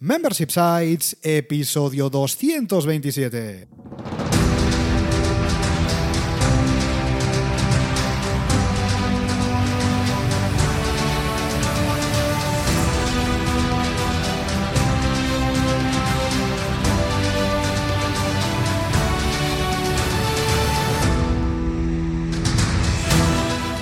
Membership Sites, episodio 227.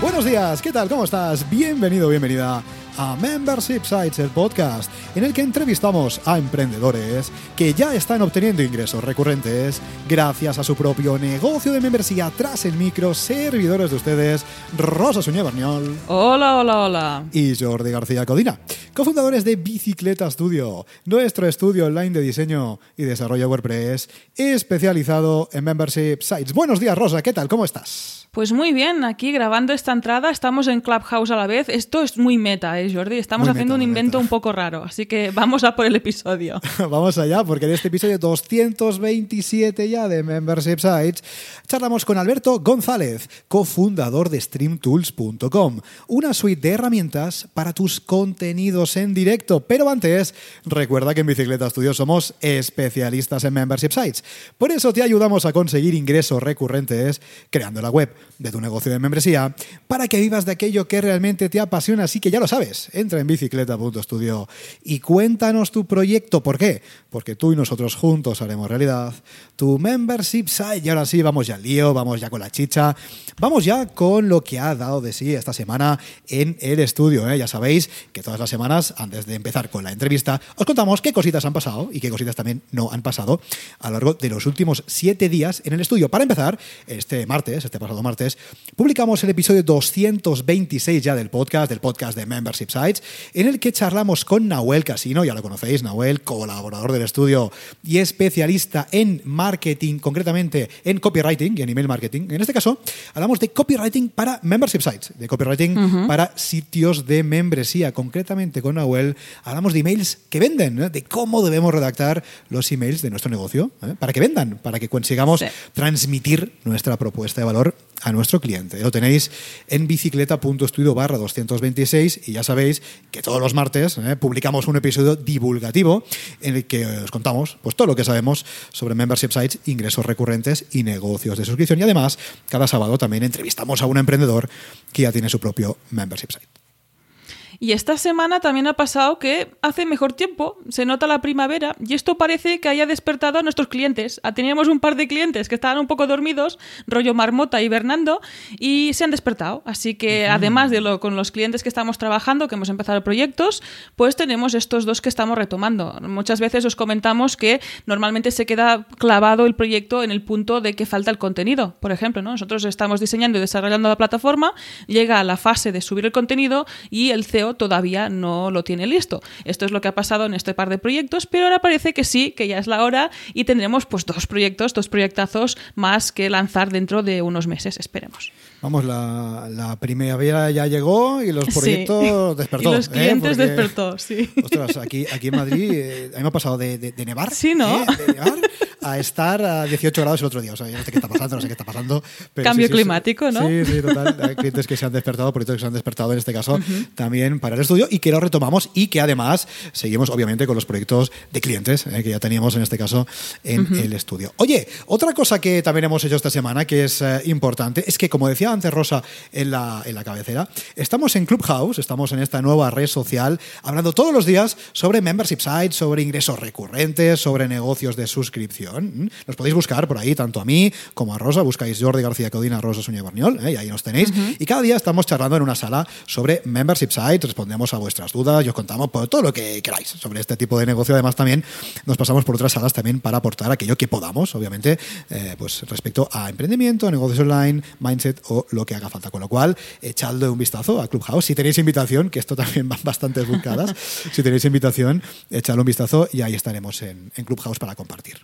Buenos días, ¿qué tal? ¿Cómo estás? Bienvenido, bienvenida a Membership Sites, el podcast en el que entrevistamos a emprendedores que ya están obteniendo ingresos recurrentes gracias a su propio negocio de membresía tras el micro, servidores de ustedes, Rosa Suñé Barniol. Hola, hola, hola. Y Jordi García Codina, cofundadores de Bicicleta Studio, nuestro estudio online de diseño y desarrollo WordPress especializado en Membership Sites. Buenos días, Rosa, ¿qué tal? ¿Cómo estás? Pues muy bien, aquí grabando esta entrada estamos en Clubhouse a la vez. Esto es muy meta, ¿eh, Jordi? Estamos Muy haciendo meta, un invento meta. un poco raro, así que vamos a por el episodio. Vamos allá, porque en este episodio 227 ya de Membership Sites charlamos con Alberto González, cofundador de StreamTools.com, una suite de herramientas para tus contenidos en directo. Pero antes, recuerda que en Bicicleta Studio somos especialistas en Membership Sites. Por eso te ayudamos a conseguir ingresos recurrentes creando la web de tu negocio de membresía para que vivas de aquello que realmente te apasiona. Así que ya lo sabes, entra en bicicleta.studio y cuéntanos tu proyecto. ¿Por qué? Porque tú y nosotros juntos haremos realidad tu membership site. Y ahora sí, vamos ya al lío, vamos ya con la chicha, vamos ya con lo que ha dado de sí esta semana en el estudio. ¿eh? Ya sabéis que todas las semanas, antes de empezar con la entrevista, os contamos qué cositas han pasado y qué cositas también no han pasado a lo largo de los últimos siete días en el estudio. Para empezar, este martes, este pasado martes, publicamos el episodio 226 ya del podcast, del podcast de Membership Sites, en el que charlamos con Nahuel Casino, ya lo conocéis, Nahuel, colaborador del estudio y especialista en marketing, concretamente en copywriting y en email marketing. En este caso, hablamos de copywriting para Membership Sites, de copywriting para sitios de membresía. Concretamente con Nahuel hablamos de emails que venden, ¿eh? de cómo debemos redactar los emails de nuestro negocio, ¿eh? para que vendan, para que consigamos Sí. transmitir nuestra propuesta de valor a nuestro cliente. Lo tenéis en bicicleta.studio barra 226 y ya sabéis que todos los martes ¿eh? publicamos un episodio divulgativo en el que os contamos pues, todo lo que sabemos sobre membership sites, ingresos recurrentes y negocios de suscripción. Y además, cada sábado también entrevistamos a un emprendedor que ya tiene su propio membership site. Y esta semana también ha pasado que hace mejor tiempo, se nota la primavera y esto parece que haya despertado a nuestros clientes. Ah, Teníamos un par de clientes que estaban un poco dormidos, rollo marmota hibernando, y se han despertado. Así que además de lo con los clientes que estamos trabajando, que hemos empezado proyectos, pues tenemos estos dos que estamos retomando. Muchas veces os comentamos que normalmente se queda clavado el proyecto en el punto de que falta el contenido. Por ejemplo, ¿no? nosotros estamos diseñando y desarrollando la plataforma, llega a la fase de subir el contenido y el CEO todavía no lo tiene listo. Esto es lo que ha pasado en este par de proyectos, pero ahora parece que sí, que ya es la hora y tendremos pues dos proyectos, dos proyectazos más que lanzar dentro de unos meses, esperemos. Vamos, la, la primavera ya llegó y los Sí. proyectos despertó. Y los ¿eh? clientes Porque- despertó, sí. Ostras, aquí, aquí en Madrid eh, a mí me ha pasado de, de- de nevar, Sí, ¿no? ¿eh? de nevar a estar a 18 grados el otro día. O sea, yo no sé qué está pasando, no sé qué está pasando. pero Cambio sí, sí, sí. climático, ¿no? Sí, sí, total. Hay clientes que se han despertado, proyectos que se han despertado en este caso también para el estudio y que lo retomamos y que además seguimos obviamente con los proyectos de clientes eh, que ya teníamos en este caso en el estudio. Oye, otra cosa que también hemos hecho esta semana que es eh, importante es que, como decía antes Rosa en la, en la cabecera, estamos en Clubhouse, estamos en esta nueva red social hablando todos los días sobre membership sites, sobre ingresos recurrentes, sobre negocios de suscripción. ¿Mm? Nos podéis buscar por ahí, tanto a mí como a Rosa, buscáis Jordi García Codina, Rosa Suñé Barniol, ¿eh? y ahí nos tenéis. Y cada día estamos charlando en una sala sobre membership sites, respondemos a vuestras dudas y os contamos por todo lo que queráis sobre este tipo de negocio. Además, también nos pasamos por otras salas también para aportar aquello que podamos, obviamente, eh, pues respecto a emprendimiento, negocios online, mindset o lo que haga falta. Con lo cual, echadle un vistazo a Clubhouse. Si tenéis invitación, que esto también van bastantes buscadas, si tenéis invitación, echadle un vistazo y ahí estaremos en, en Clubhouse para compartir.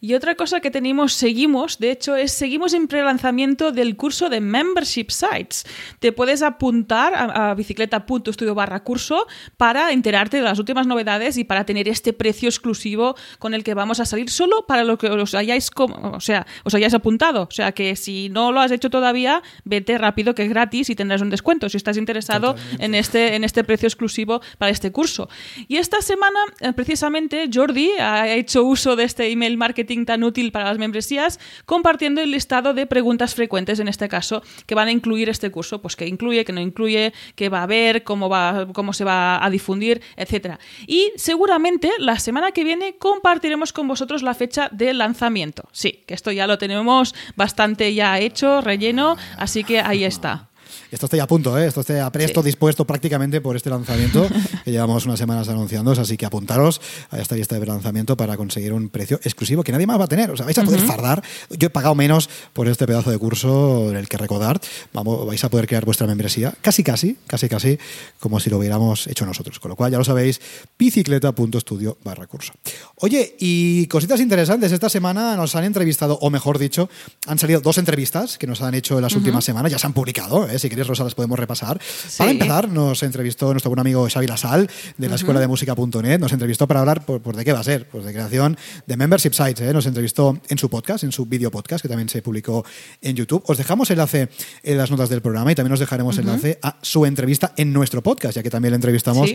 Y otra cosa que tenemos, seguimos, de hecho, es seguimos en pre-lanzamiento del curso de Membership Sites. Te puedes apuntar a, a bicicleta.studio barra curso para enterarte de las últimas novedades y para tener este precio exclusivo con el que vamos a salir solo para lo que os hayáis, o sea, os hayáis apuntado. O sea que si no lo has hecho todavía, vete rápido que es gratis y tendrás un descuento si estás interesado en este, en este precio exclusivo para este curso. Y esta semana, eh, precisamente, Jordi ha hecho uso de este email marketing tan útil para las membresías, compartiendo el listado de preguntas frecuentes, en este caso, que van a incluir este curso, pues que incluye, que no incluye, qué va a haber, cómo, va, cómo se va a difundir, etc. Y seguramente la semana que viene compartiremos con vosotros la fecha de lanzamiento. Sí, que esto ya lo tenemos bastante ya hecho, relleno, así que ahí está. Esto está ya a punto, ¿eh? esto está a presto, dispuesto prácticamente por este lanzamiento que llevamos unas semanas anunciando, así que apuntaros a esta lista de lanzamiento para conseguir un precio exclusivo que nadie más va a tener. O sea, vais a poder fardar. Yo he pagado menos por este pedazo de curso en el que recordar. Vamos, vais a poder crear vuestra membresía casi, casi, casi, casi como si lo hubiéramos hecho nosotros. Con lo cual, ya lo sabéis, bicicleta.studio barra curso. Oye, y cositas interesantes. Esta semana nos han entrevistado, o mejor dicho, han salido dos entrevistas que nos han hecho en las últimas semanas, ya se han publicado, ¿eh? si queréis, Rosa, las podemos repasar. Para empezar, nos entrevistó nuestro buen amigo Xavi Lasal de la Escuela de Música.net, nos entrevistó para hablar por, de qué va a ser, pues de creación de membership sites. ¿eh? Nos entrevistó en su podcast, en su video podcast, que también se publicó en YouTube. Os dejamos enlace en las notas del programa y también os dejaremos enlace a su entrevista en nuestro podcast, ya que también le entrevistamos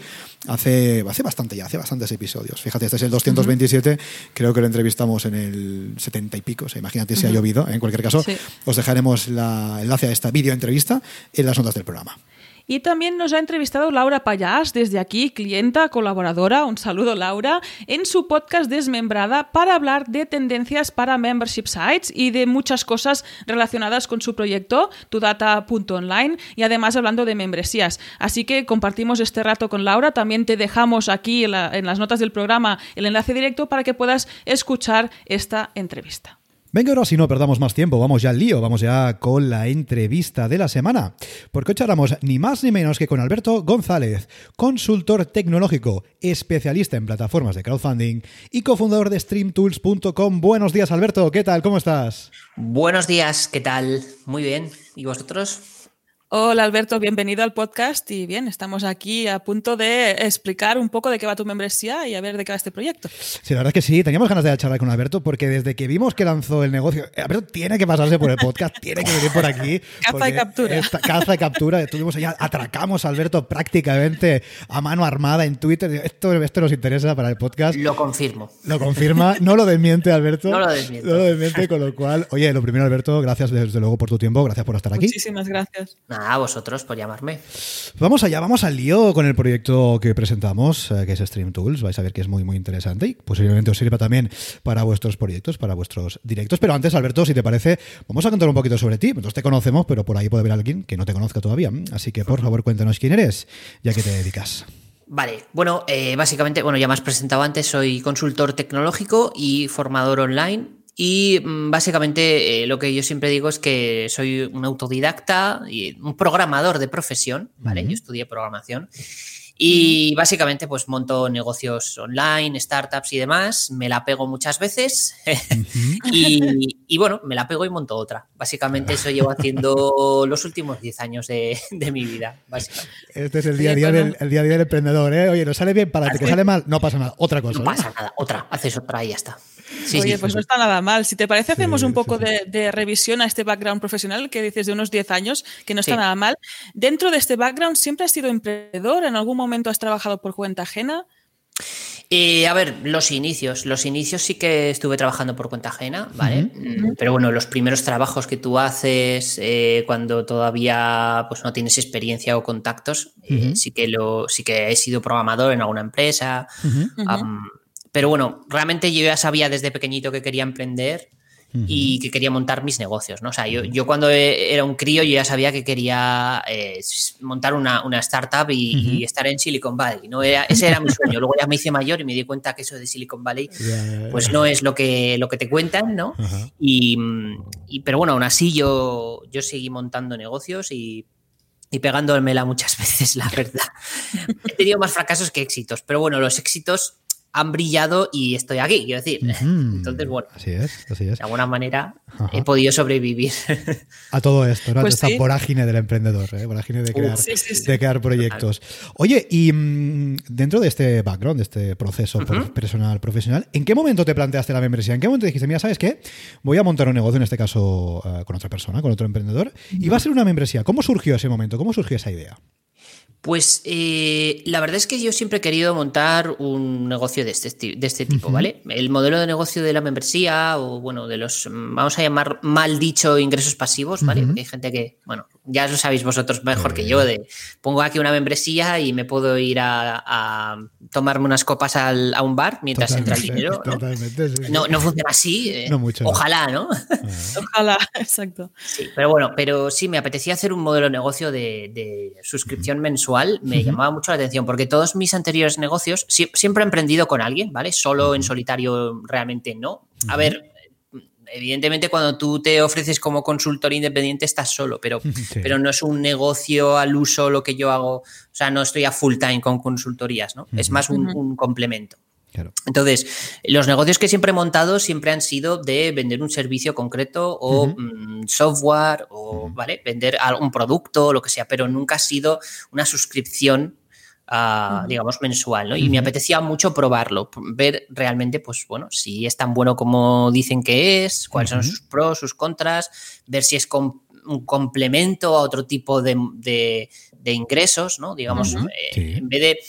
hace, hace bastante ya, hace bastantes episodios. Fíjate, este es el 227, creo que lo entrevistamos en el 70 y pico, o sea, imagínate si ha llovido. En cualquier caso, os dejaremos el enlace a esta video entrevista en las notas del programa. Y también nos ha entrevistado Laura Payás, desde aquí, clienta, colaboradora, un saludo Laura, en su podcast Desmembrada para hablar de tendencias para membership sites y de muchas cosas relacionadas con su proyecto, tudata.online, y además hablando de membresías. Así que compartimos este rato con Laura, también te dejamos aquí en, en las notas del programa el enlace directo para que puedas escuchar esta entrevista. Venga, ahora si no perdamos más tiempo, vamos ya al lío, vamos ya con la entrevista de la semana. Porque hoy charlamos ni más ni menos que con Alberto González, consultor tecnológico, especialista en plataformas de crowdfunding y cofundador de streamtools.com. Buenos días, Alberto, ¿qué tal? ¿Cómo estás? Buenos días, ¿qué tal? Muy bien. ¿Y vosotros? Hola Alberto, bienvenido al podcast y bien, estamos aquí a punto de explicar un poco de qué va tu membresía y a ver de qué va este proyecto. Sí, la verdad es que sí, teníamos ganas de charlar con Alberto porque desde que vimos que lanzó el negocio, Alberto tiene que pasarse por el podcast, tiene que venir por aquí. caza y captura. caza y captura, estuvimos allá, atracamos a Alberto prácticamente a mano armada en Twitter. Esto, esto nos interesa para el podcast. Lo confirmo. Lo confirma, no lo desmiente Alberto. No lo desmiente. No lo desmiente, con lo cual, oye, lo primero Alberto, gracias desde luego por tu tiempo, gracias por estar aquí. Muchísimas gracias a vosotros por llamarme. Vamos allá, vamos al lío con el proyecto que presentamos, eh, que es Stream Tools. Vais a ver que es muy, muy interesante y posiblemente os sirva también para vuestros proyectos, para vuestros directos. Pero antes, Alberto, si te parece, vamos a contar un poquito sobre ti. Nosotros te conocemos, pero por ahí puede haber alguien que no te conozca todavía. Así que, por favor, cuéntanos quién eres y a qué te dedicas. Vale, bueno, eh, básicamente, bueno, ya me has presentado antes, soy consultor tecnológico y formador online y mm, básicamente eh, lo que yo siempre digo es que soy un autodidacta y un programador de profesión, ¿vale? Yo estudié programación. Y básicamente pues monto negocios online, startups y demás, me la pego muchas veces y, bueno, me la pego y monto otra. Básicamente eso llevo haciendo los últimos 10 años de, mi vida. Este es el día, a día del, día a día del emprendedor, ¿eh? Oye, no sale bien, para que sale mal, no pasa nada, otra cosa. No pasa nada, otra, haces otra y ya está. Oye, pues no está nada mal. Si te parece, hacemos un poco de, revisión a este background profesional que dices de unos 10 años, que no está nada mal. Dentro de este background, ¿siempre has sido emprendedor? ¿En algún momento has trabajado por cuenta ajena? Eh, a ver, los inicios. Los inicios sí que estuve trabajando por cuenta ajena, ¿vale? Mm, pero bueno, los primeros trabajos que tú haces eh, cuando todavía pues, no tienes experiencia o contactos, eh, sí, que lo, sí que he sido programador en alguna empresa. Pero bueno, realmente yo ya sabía desde pequeñito que quería emprender y que quería montar mis negocios, ¿no? O sea, yo, cuando era un crío yo ya sabía que quería eh, montar una, startup y, estar en Silicon Valley, ¿no? ese era mi sueño. Luego ya me hice mayor y me di cuenta que eso de Silicon Valley pues no es lo que, lo que te cuentan, ¿no? Y, pero bueno, aún así yo, yo seguí montando negocios y, y pegándomela muchas veces, la verdad. He tenido más fracasos que éxitos, pero bueno, los éxitos han brillado y estoy aquí, quiero decir. Entonces, bueno, así es, así es. de alguna manera he podido sobrevivir. A todo esto, ¿no? Pues Esta sí. vorágine del emprendedor, ¿eh? vorágine de crear, sí, sí, sí. de crear proyectos. Oye, y mm, dentro de este background, de este proceso per- personal, profesional, ¿en qué momento te planteaste la membresía? ¿En qué momento dijiste, mira, ¿sabes qué? Voy a montar un negocio, en este caso eh, con otra persona, con otro emprendedor, y va a ser una membresía. ¿Cómo surgió ese momento? ¿Cómo surgió esa idea? Pues eh, la verdad es que yo siempre he querido montar un negocio de este, de este tipo, ¿vale? El modelo de negocio de la membresía o, bueno, de los, mm, vamos a llamar mal dicho, ingresos pasivos, ¿vale? Porque hay gente que, bueno, ya lo sabéis vosotros mejor que yo, de pongo aquí una membresía y me puedo ir a, a tomarme unas copas al- a un bar mientras entra el dinero. ¿no? Totalmente, sí, sí. No, no funciona así. eh, No mucho, no. Ojalá, ¿no? Ojalá, exacto. Sí, pero bueno, pero sí, me apetecía hacer un modelo de negocio de, de suscripción mensual. Me llamaba mucho la atención porque todos mis anteriores negocios sie- siempre he emprendido con alguien, ¿vale? Solo en solitario realmente no. A ver, evidentemente cuando tú te ofreces como consultor independiente estás solo, pero, Sí. pero no es un negocio al uso lo que yo hago. O sea, no estoy a full time con consultorías, ¿no? Es más un- un complemento. Claro. Entonces, los negocios que siempre he montado siempre han sido de vender un servicio concreto o mm, software o, ¿vale? Vender algún producto o lo que sea, pero nunca ha sido una suscripción, digamos, mensual, ¿no? Y me apetecía mucho probarlo, ver realmente, pues, bueno, si es tan bueno como dicen que es, cuáles son sus pros, sus contras, ver si es com- un complemento a otro tipo de, de- de ingresos, ¿no? Digamos, eh, Sí. en vez de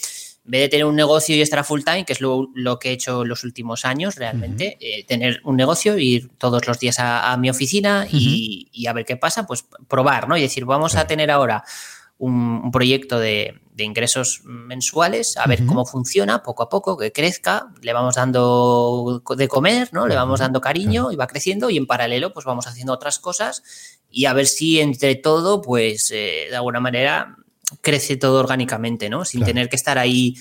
en vez de tener un negocio y estar a full time, que es lo, lo que he hecho los últimos años realmente, eh, tener un negocio, ir todos los días a, a mi oficina y, y a ver qué pasa, pues probar, ¿no? Y decir, vamos Claro. a tener ahora un, un proyecto de, de ingresos mensuales, a ver cómo funciona poco a poco, que crezca, le vamos dando de comer, ¿no? Le vamos dando cariño y va creciendo y en paralelo pues vamos haciendo otras cosas y a ver si entre todo pues eh, de alguna manera crece todo orgánicamente, ¿no? Sin Claro. tener que estar ahí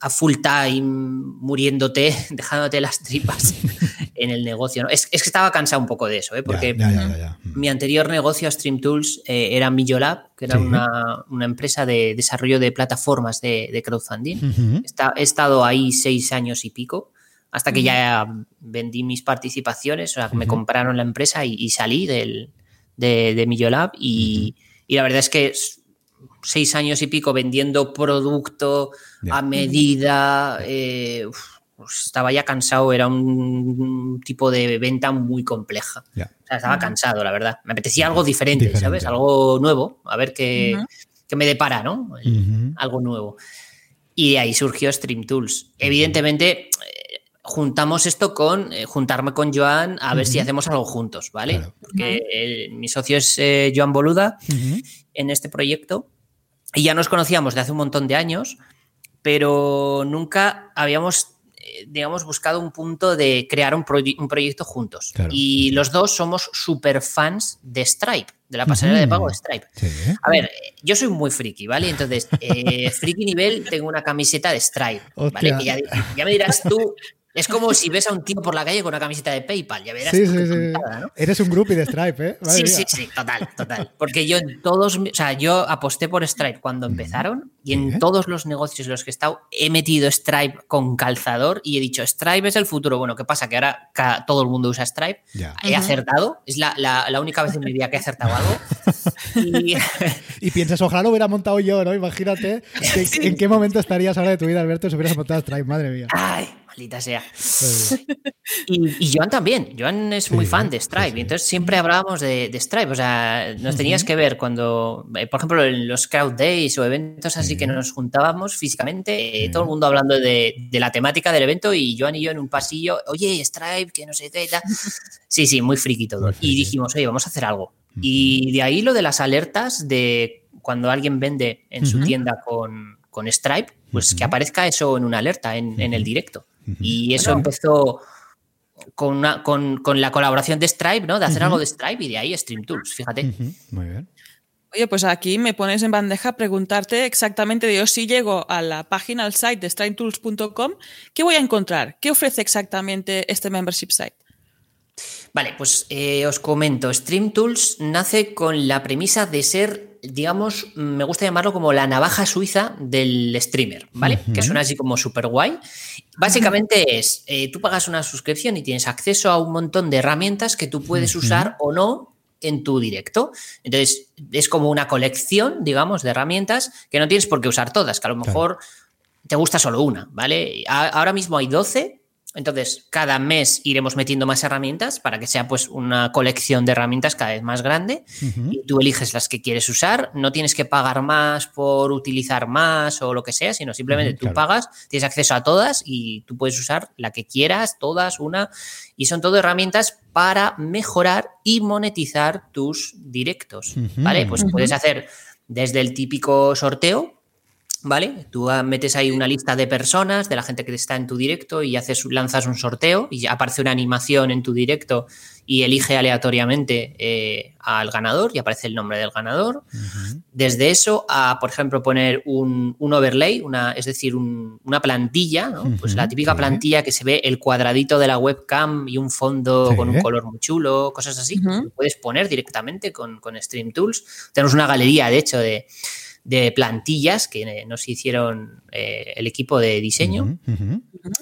a full time muriéndote, dejándote las tripas en el negocio, ¿no? Es, es que estaba cansado un poco de eso, ¿eh? Porque Ya, ya, ya, ya. Mi anterior negocio, Stream Tools, eh, era Millolab, que era Sí. una, una empresa de desarrollo de plataformas de, de crowdfunding. Ujú. Está- he estado ahí seis años y pico, hasta que ya vendí mis participaciones, o sea, que me compraron la empresa y, y salí del, de, de Millolab. Y, y la verdad es que seis años y pico vendiendo producto A medida. eh, uf, pues estaba ya cansado, era un tipo de venta muy compleja. Ya. O sea, estaba cansado, la verdad. Me apetecía algo diferente, Diferente. ¿sabes? Algo nuevo, a ver qué, qué me depara, ¿no? El-. Algo nuevo. Y de ahí surgió Stream Tools. Evidentemente, eh, juntamos esto con eh, juntarme con Joan a ver si hacemos algo juntos, ¿vale? Claro. Porque eh, mi socio es eh, Joan Boluda en este proyecto y ya nos conocíamos de hace un montón de años, pero nunca habíamos, eh, digamos, buscado un punto de crear un, proye- un proyecto juntos. Claro. Y los dos somos super fans de Stripe, de la pasarela de pago de Stripe. Sí. A ver, yo soy muy friki, ¿vale? Entonces, eh, friki nivel, tengo una camiseta de Stripe, ¿vale? Hostia. Que ya, ya me dirás tú, es como si ves a un tío por la calle con una camiseta de PayPal, ya verás Sí, sí. Eres un groupie de Stripe, ¿eh? Madre Sí, mía. sí, sí, total, total. Porque yo en todos, o sea, yo aposté por Stripe cuando empezaron y en todos los negocios en los que he estado he metido Stripe con calzador y he dicho, Stripe es el futuro. Bueno, ¿qué pasa? Que ahora todo el mundo usa Stripe. Ya. He acertado, es la, la- la única vez en mi vida que he acertado algo. Y, Y piensas, ojalá lo hubiera montado yo, ¿no? Imagínate que- en qué momento estarías ahora de tu vida, Alberto, si hubieras montado Stripe, madre mía. ay, maldita sea. Y, y Joan también. Joan es Sí, muy fan de Stripe. sí. Y entonces siempre hablábamos de, de Stripe. O sea, nos tenías que ver cuando, eh, por ejemplo, en los crowd days o eventos así Sí. que nos juntábamos físicamente, eh, todo el mundo hablando de, de la temática del evento y Joan y yo en un pasillo, oye, Stripe, que no sé qué y tal. Sí, sí, muy friki todo. Muy friki. Y dijimos, oye, vamos a hacer algo. Y de ahí lo de las alertas de cuando alguien vende en su tienda con, con Stripe, pues que aparezca eso en una alerta, en, en el directo. Y eso Bueno. empezó con, una- con, con la colaboración de Stripe, ¿no? De hacer algo de Stripe y de ahí Stream Tools, fíjate. Muy bien. Oye, pues aquí me pones en bandeja preguntarte exactamente yo si llego a la página, al site de stripetools.com, ¿qué voy a encontrar? ¿Qué ofrece exactamente este membership site? Vale, pues eh, os comento, Stream Tools nace con la premisa de ser, digamos, me gusta llamarlo como la navaja suiza del streamer, ¿vale? Que suena así como súper guay. Básicamente es, eh, tú pagas una suscripción y tienes acceso a un montón de herramientas que tú puedes usar o no en tu directo. Entonces, es como una colección, digamos, de herramientas que no tienes por qué usar todas, que a lo mejor te gusta solo una, ¿vale? Ahora mismo hay 12 entonces, cada mes iremos metiendo más herramientas para que sea pues una colección de herramientas cada vez más grande y tú eliges las que quieres usar. No tienes que pagar más por utilizar más o lo que sea, sino simplemente tú pagas, tienes acceso a todas y tú puedes usar la que quieras, todas, una. Y son todo herramientas para mejorar y monetizar tus directos. ¿Vale? Pues puedes hacer desde el típico sorteo, ¿vale? Tú metes ahí una lista de personas, de la gente que está en tu directo y haces, lanzas un sorteo y aparece una animación en tu directo y elige aleatoriamente eh, al ganador y aparece el nombre del ganador. Desde eso a, por ejemplo, poner un, overlay, una, es decir, una plantilla, pues la típica plantilla que se ve el cuadradito de la webcam y un fondo con un color muy chulo, cosas así. puedes poner directamente con, con Stream Tools. Tenemos una galería, de hecho, de de plantillas que nos hicieron eh, el equipo de diseño.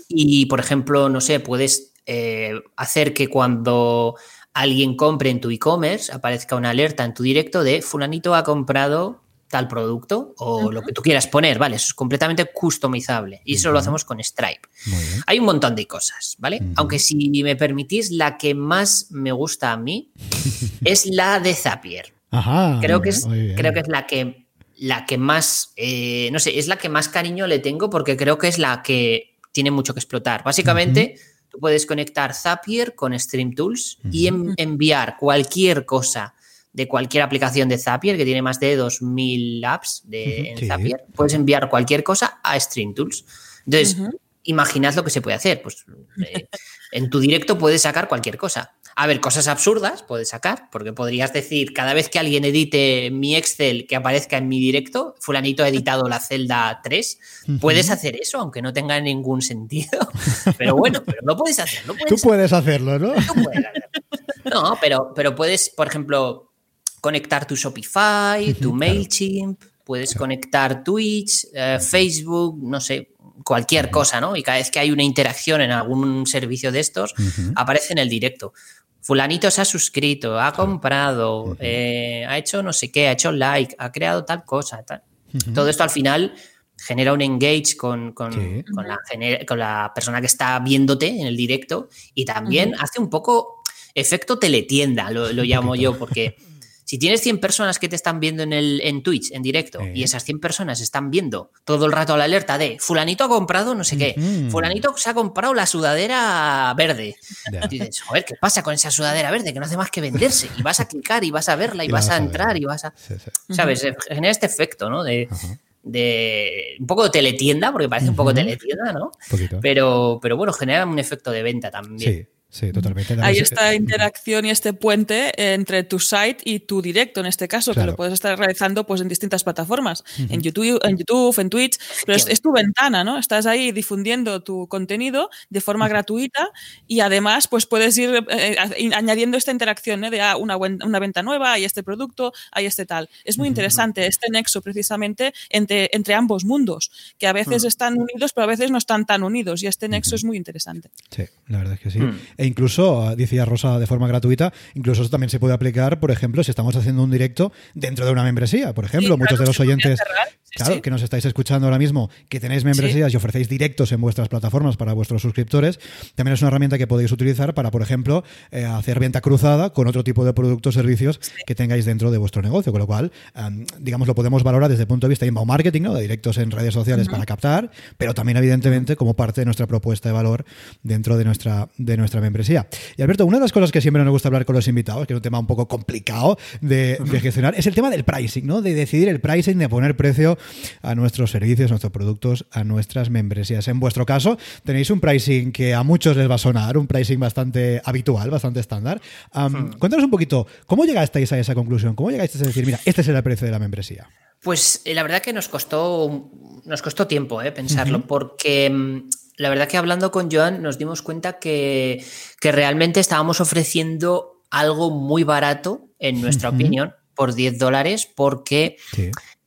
Y, por ejemplo, no sé, puedes eh, hacer que cuando alguien compre en tu e-commerce aparezca una alerta en tu directo de fulanito ha comprado tal producto o lo que tú quieras poner, ¿vale? Eso es completamente customizable y eso lo hacemos con Stripe. Hay un montón de cosas, ¿vale? Aunque si me permitís, la que más me gusta a mí es la de Zapier. creo, que es, creo que es la que la que más, eh, no sé, es la que más cariño le tengo porque creo que es la que tiene mucho que explotar. Básicamente, tú puedes conectar Zapier con Stream Tools y enviar cualquier cosa de cualquier aplicación de Zapier, que tiene más de 2.000 apps de, en Zapier, puedes enviar cualquier cosa a Stream Tools. Entonces, imaginad lo que se puede hacer. Pues eh, en tu directo puedes sacar cualquier cosa. A ver, cosas absurdas puedes sacar, porque podrías decir, cada vez que alguien edite mi Excel que aparezca en mi directo, fulanito ha editado la celda 3, puedes hacer eso, aunque no tenga ningún sentido. Pero bueno, pero no puedes hacerlo. Tú puedes hacerlo, ¿no? Tú puedes hacerlo. No, pero, pero puedes, por ejemplo, conectar tu Shopify, tu MailChimp, puedes conectar Twitch, eh, Facebook, no sé, cualquier cosa, ¿no? Y cada vez que hay una interacción en algún servicio de estos, aparece en el directo fulanito se ha suscrito, ha comprado, eh, ha hecho no sé qué, ha hecho like, ha creado tal cosa. Tal. Todo esto al final genera un engage con, la, persona que está viéndote en el directo y también hace un poco efecto teletienda, lo, lo llamo yo, porque si tienes 100 personas que te están viendo en, el, en Twitch, en directo, y esas 100 personas están viendo todo el rato la alerta de fulanito ha comprado no sé qué, fulanito se ha comprado la sudadera verde. Y dices, joder, ¿qué pasa con esa sudadera verde? Que no hace más que venderse. Y vas a clicar y vas a verla y, vas, a entrar y vas a... ¿Sabes? Genera este efecto, ¿no? De, de un poco de teletienda, porque parece un poco teletienda, ¿no? Pero, pero bueno, genera un efecto de venta también. Sí, totalmente. Hay esta interacción y este puente entre tu site y tu directo, en este caso, que lo puedes estar realizando pues, en distintas plataformas, en, YouTube, en YouTube, en Twitch, pero es, tu ventana, ¿no? Estás ahí difundiendo tu contenido de forma gratuita y además pues puedes ir eh, añadiendo esta interacción ¿eh? de ah, una, una, venta nueva, hay este producto, hay este tal. Es muy interesante este nexo precisamente entre, entre ambos mundos, que a veces están unidos, pero a veces no están tan unidos y este nexo es muy interesante. Sí, la verdad es que sí. Incluso, decía Rosa de forma gratuita, incluso eso también se puede aplicar, por ejemplo, si estamos haciendo un directo dentro de una membresía. Por ejemplo, muchos de los oyentes claro, que nos estáis escuchando ahora mismo, que tenéis membresías y ofrecéis directos en vuestras plataformas para vuestros suscriptores, también es una herramienta que podéis utilizar para, por ejemplo, eh, hacer venta cruzada con otro tipo de productos o servicios que tengáis dentro de vuestro negocio. Con lo cual, digamos, lo podemos valorar desde el punto de vista de inbound marketing, ¿no? de directos en redes sociales para captar, pero también, evidentemente, como parte de nuestra propuesta de valor dentro de nuestra, de nuestra membresía. Y Alberto, una de las cosas que siempre nos gusta hablar con los invitados, que es un tema un poco complicado de, de gestionar, es el tema del pricing, ¿no? de decidir el pricing, de poner precio a nuestros servicios, a nuestros productos, a nuestras membresías. En vuestro caso, tenéis un pricing que a muchos les va a sonar, un pricing bastante habitual, bastante estándar. Hmm. Cuéntanos un poquito, ¿cómo llegasteis a esa conclusión? ¿Cómo llegasteis a decir, mira, este es el precio de la membresía? Pues eh, la verdad que nos costó, nos costó tiempo eh, pensarlo, porque mm, la verdad que hablando con Joan nos dimos cuenta que, que realmente estábamos ofreciendo algo muy barato, en nuestra opinión, por 10 dólares, porque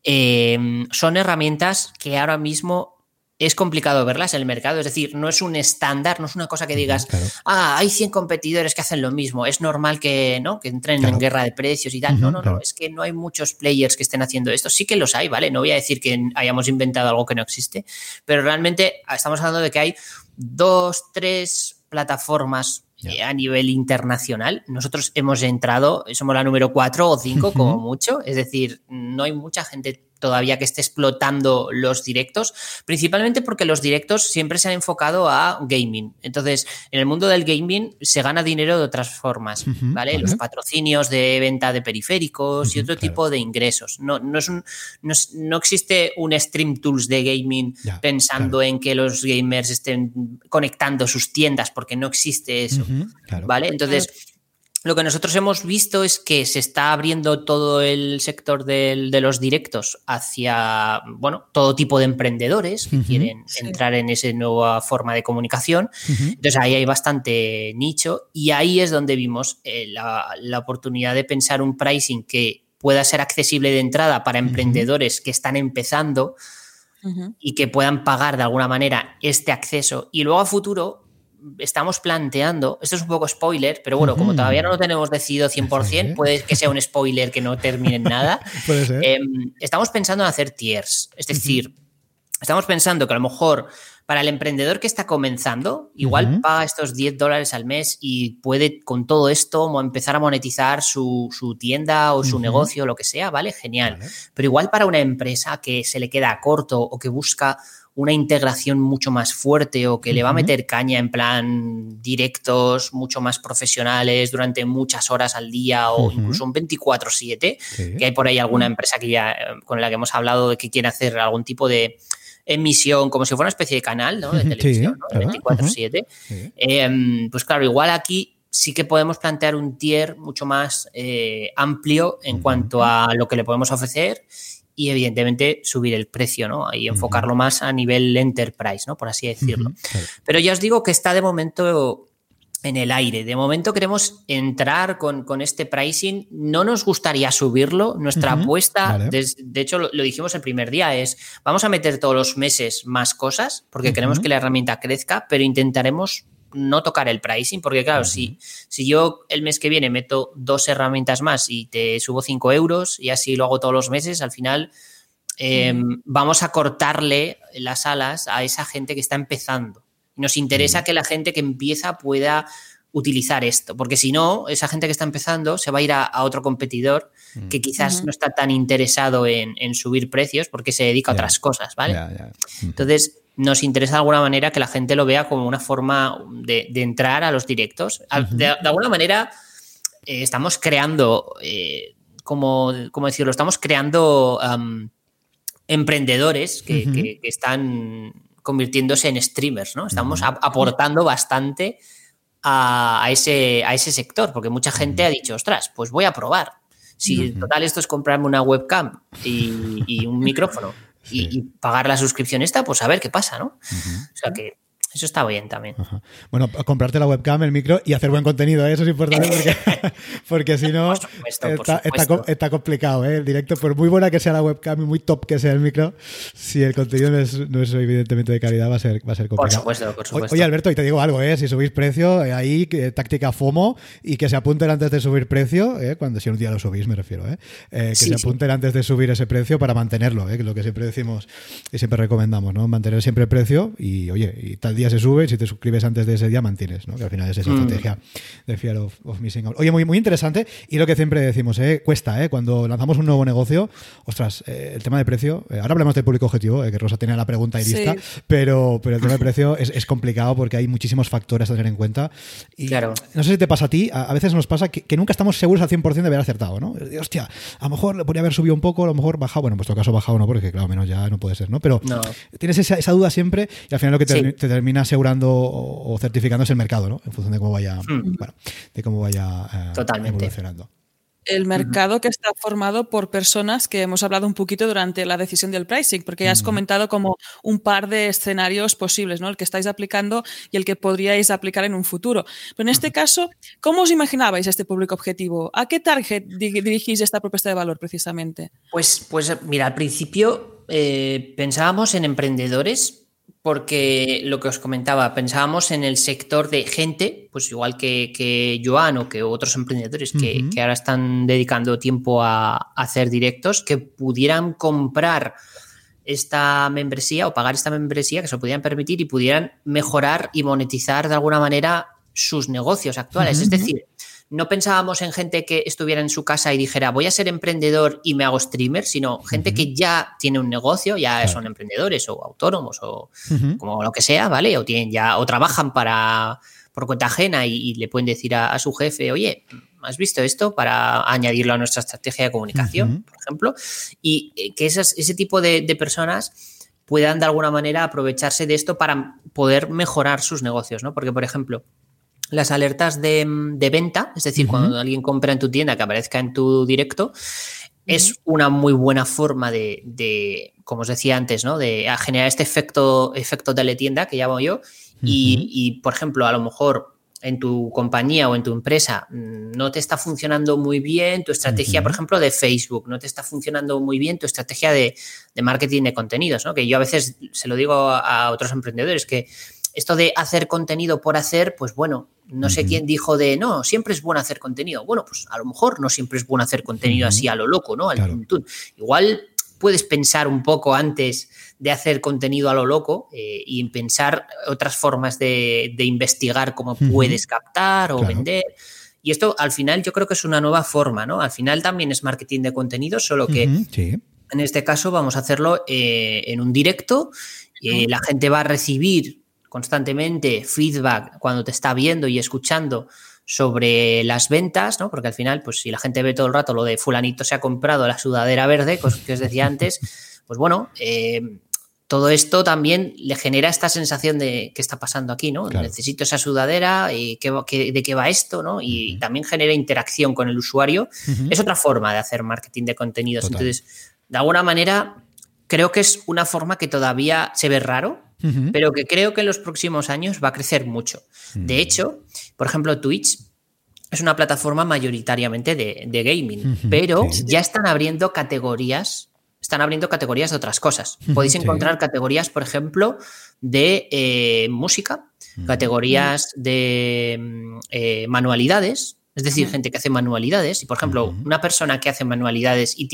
eh, son herramientas que ahora mismo es complicado verlas en el mercado. Es decir, no es un estándar, no es una cosa que digas, ah, hay 100 competidores que hacen lo mismo. Es normal que, ¿no? que entren en guerra de precios y tal. no, no, no. Es que no hay muchos players que estén haciendo esto. Sí que los hay, ¿vale? No voy a decir que hayamos inventado algo que no existe, pero realmente estamos hablando de que hay dos, tres plataformas eh, a nivel internacional. Nosotros hemos entrado, somos la número 4 o 5 como mucho, es decir, no hay mucha gente todavía que esté explotando los directos, principalmente porque los directos siempre se han enfocado a gaming. Entonces, en el mundo del gaming se gana dinero de otras formas, ¿vale? Los patrocinios de venta de periféricos y otro tipo de ingresos. No, no, es un, no, existe un Stream Tools de gaming pensando en que los gamers estén conectando sus tiendas, porque no existe eso, ¿vale? Entonces lo que nosotros hemos visto es que se está abriendo todo el sector de los directos hacia, bueno, todo tipo de emprendedores que quieren entrar en esa nueva forma de comunicación. Entonces ahí hay bastante nicho y ahí es donde vimos eh, la, oportunidad de pensar un pricing que pueda ser accesible de entrada para emprendedores que están empezando y que puedan pagar de alguna manera este acceso. Y luego a futuro estamos planteando, esto es un poco spoiler, pero bueno, como todavía no lo tenemos decidido 100%, puede que sea un spoiler que no termine en nada. Em, estamos pensando en hacer tiers, es decir, estamos pensando que a lo mejor para el emprendedor que está comenzando, igual paga estos 10 dólares al mes y puede con todo esto empezar a monetizar su, tienda o su negocio, lo que sea, ¿vale? Genial. Pero igual para una empresa que se le queda corto o que busca una integración mucho más fuerte o que le va a meter caña en plan directos mucho más profesionales durante muchas horas al día o incluso un 24/7, que hay por ahí alguna empresa que ya con la que hemos hablado de que quiere hacer algún tipo de emisión como si fuera una especie de canal de televisión, 24/7. Em, pues claro, igual aquí sí que podemos plantear un tier mucho más eh, amplio en cuanto a lo que le podemos ofrecer y evidentemente subir el precio, ¿no? Y enfocarlo más a nivel enterprise, ¿no? Por así decirlo. Pero ya os digo que está de momento en el aire. De momento queremos entrar con, este pricing. No nos gustaría subirlo. Nuestra apuesta, de, hecho lo, dijimos el primer día, es vamos a meter todos los meses más cosas porque queremos que la herramienta crezca, pero intentaremos no tocar el pricing, porque claro, si, si yo el mes que viene meto dos herramientas más y te subo 5 euros y así lo hago todos los meses, al final em, vamos a cortarle las alas a esa gente que está empezando. Nos interesa que la gente que empieza pueda utilizar esto, porque si no, esa gente que está empezando se va a ir a, otro competidor que quizás no está tan interesado en, subir precios porque se dedica a otras cosas, ¿vale? Entonces, nos interesa de alguna manera que la gente lo vea como una forma de, entrar a los directos. de, alguna manera eh, estamos creando, eh, como, decirlo, estamos creando emprendedores que, están convirtiéndose en streamers, ¿no? Estamos aportando bastante a, ese, a ese sector, porque mucha gente ha dicho, ostras, pues voy a probar. Si total esto es comprarme una webcam y un micrófono y, pagar la suscripción esta, pues a ver qué pasa, ¿no? O sea que eso está bien también. Bueno, comprarte la webcam, el micro y hacer buen contenido, ¿eh? eso es importante porque, si no está, complicado. ¿eh? El directo, por muy buena que sea la webcam y muy top que sea el micro, si el contenido no es, evidentemente de calidad, va a ser, va a ser complicado. Por supuesto, por supuesto. Oye, Alberto, y te digo algo, ¿eh? si subís precio, eh, ahí táctica FOMO y que se apunten antes de subir precio, ¿eh? cuando si un día lo subís, me refiero, ¿eh? que se apunten antes de subir ese precio para mantenerlo, que es lo que siempre decimos y siempre recomendamos, ¿no? mantener siempre el precio y, oye, y tal día se sube y si te suscribes antes de ese día mantienes, ¿no? Que al final es esa mm. estrategia de Fear of, Missing Out. Oye, muy, muy interesante y lo que siempre decimos, ¿eh? cuesta, ¿eh? Cuando lanzamos un nuevo negocio, ostras, eh, el tema de precio, eh, ahora hablamos del público objetivo, que Rosa tenía la pregunta y lista, pero, pero el tema de precio es, complicado porque hay muchísimos factores a tener en cuenta. Y claro. no sé si te pasa a ti, a, veces nos pasa que, nunca estamos seguros al 100% de haber acertado, ¿no? hostia, a lo mejor le podría haber subido un poco, a lo mejor bajado, bueno, en vuestro caso bajado no, porque claro, menos ya no puede ser, ¿no? Pero tienes esa, esa, duda siempre y al final lo que te, te termina asegurando o, certificándose el mercado, ¿no? En función de cómo vaya, hmm. de cómo vaya eh, evolucionando. el mercado que está formado por personas que hemos hablado un poquito durante la decisión del pricing, porque ya has comentado como un par de escenarios posibles, ¿no? El que estáis aplicando y el que podríais aplicar en un futuro. Pero en este caso, ¿cómo os imaginabais este público objetivo? ¿A qué target dirigís esta propuesta de valor precisamente? Pues, pues mira, al principio eh, pensábamos en emprendedores porque lo que os comentaba, pensábamos en el sector de gente, pues igual que, Joan o que otros emprendedores que, ahora están dedicando tiempo a, hacer directos, que pudieran comprar esta membresía o pagar esta membresía, que se lo pudieran permitir y pudieran mejorar y monetizar de alguna manera sus negocios actuales. Es decir, no pensábamos en gente que estuviera en su casa y dijera voy a ser emprendedor y me hago streamer, sino gente que ya tiene un negocio, ya son emprendedores o autónomos o como lo que sea, ¿vale? O tienen ya, o trabajan para por cuenta ajena y, le pueden decir a, su jefe, oye, ¿has visto esto? Para añadirlo a nuestra estrategia de comunicación, por ejemplo. Y eh, que ese tipo de, de personas puedan de alguna manera aprovecharse de esto para poder mejorar sus negocios, ¿no? Porque, por ejemplo, las alertas de, venta, es decir, cuando alguien compra en tu tienda que aparezca en tu directo, es una muy buena forma de, como os decía antes, ¿no? De generar este efecto, efecto teletienda que llamo yo. y, por ejemplo, a lo mejor en tu compañía o en tu empresa mm, no te está funcionando muy bien tu estrategia, por ejemplo, de Facebook, no te está funcionando muy bien tu estrategia de, marketing de contenidos, ¿no? Que yo a veces se lo digo a otros emprendedores que esto de hacer contenido por hacer, pues bueno, no sé quién dijo de no, siempre es bueno hacer contenido. Bueno, pues a lo mejor no siempre es bueno hacer contenido así a lo loco, ¿no? Al Igual puedes pensar un poco antes de hacer contenido a lo loco eh, y pensar otras formas de, investigar cómo puedes captar o vender. Y esto al final yo creo que es una nueva forma, ¿no? Al final también es marketing de contenido, solo que en este caso vamos a hacerlo eh, en un directo. y la gente va a recibir constantemente feedback cuando te está viendo y escuchando sobre las ventas, ¿no? Porque al final, pues si la gente ve todo el rato lo de fulanito se ha comprado la sudadera verde, que os decía antes, pues bueno, eh, todo esto también le genera esta sensación de qué está pasando aquí, ¿no? Necesito esa sudadera, y qué, de qué va esto, ¿no? Y también genera interacción con el usuario. Es otra forma de hacer marketing de contenidos. Entonces, de alguna manera, creo que es una forma que todavía se ve raro, pero que creo que en los próximos años va a crecer mucho. De hecho, por ejemplo, Twitch es una plataforma mayoritariamente de, gaming, pero ya están abriendo categorías, están abriendo categorías de otras cosas. Podéis encontrar categorías, por ejemplo, de eh, música, categorías de mm, eh, manualidades, es decir, gente que hace manualidades. Y, por ejemplo, una persona que hace manualidades y,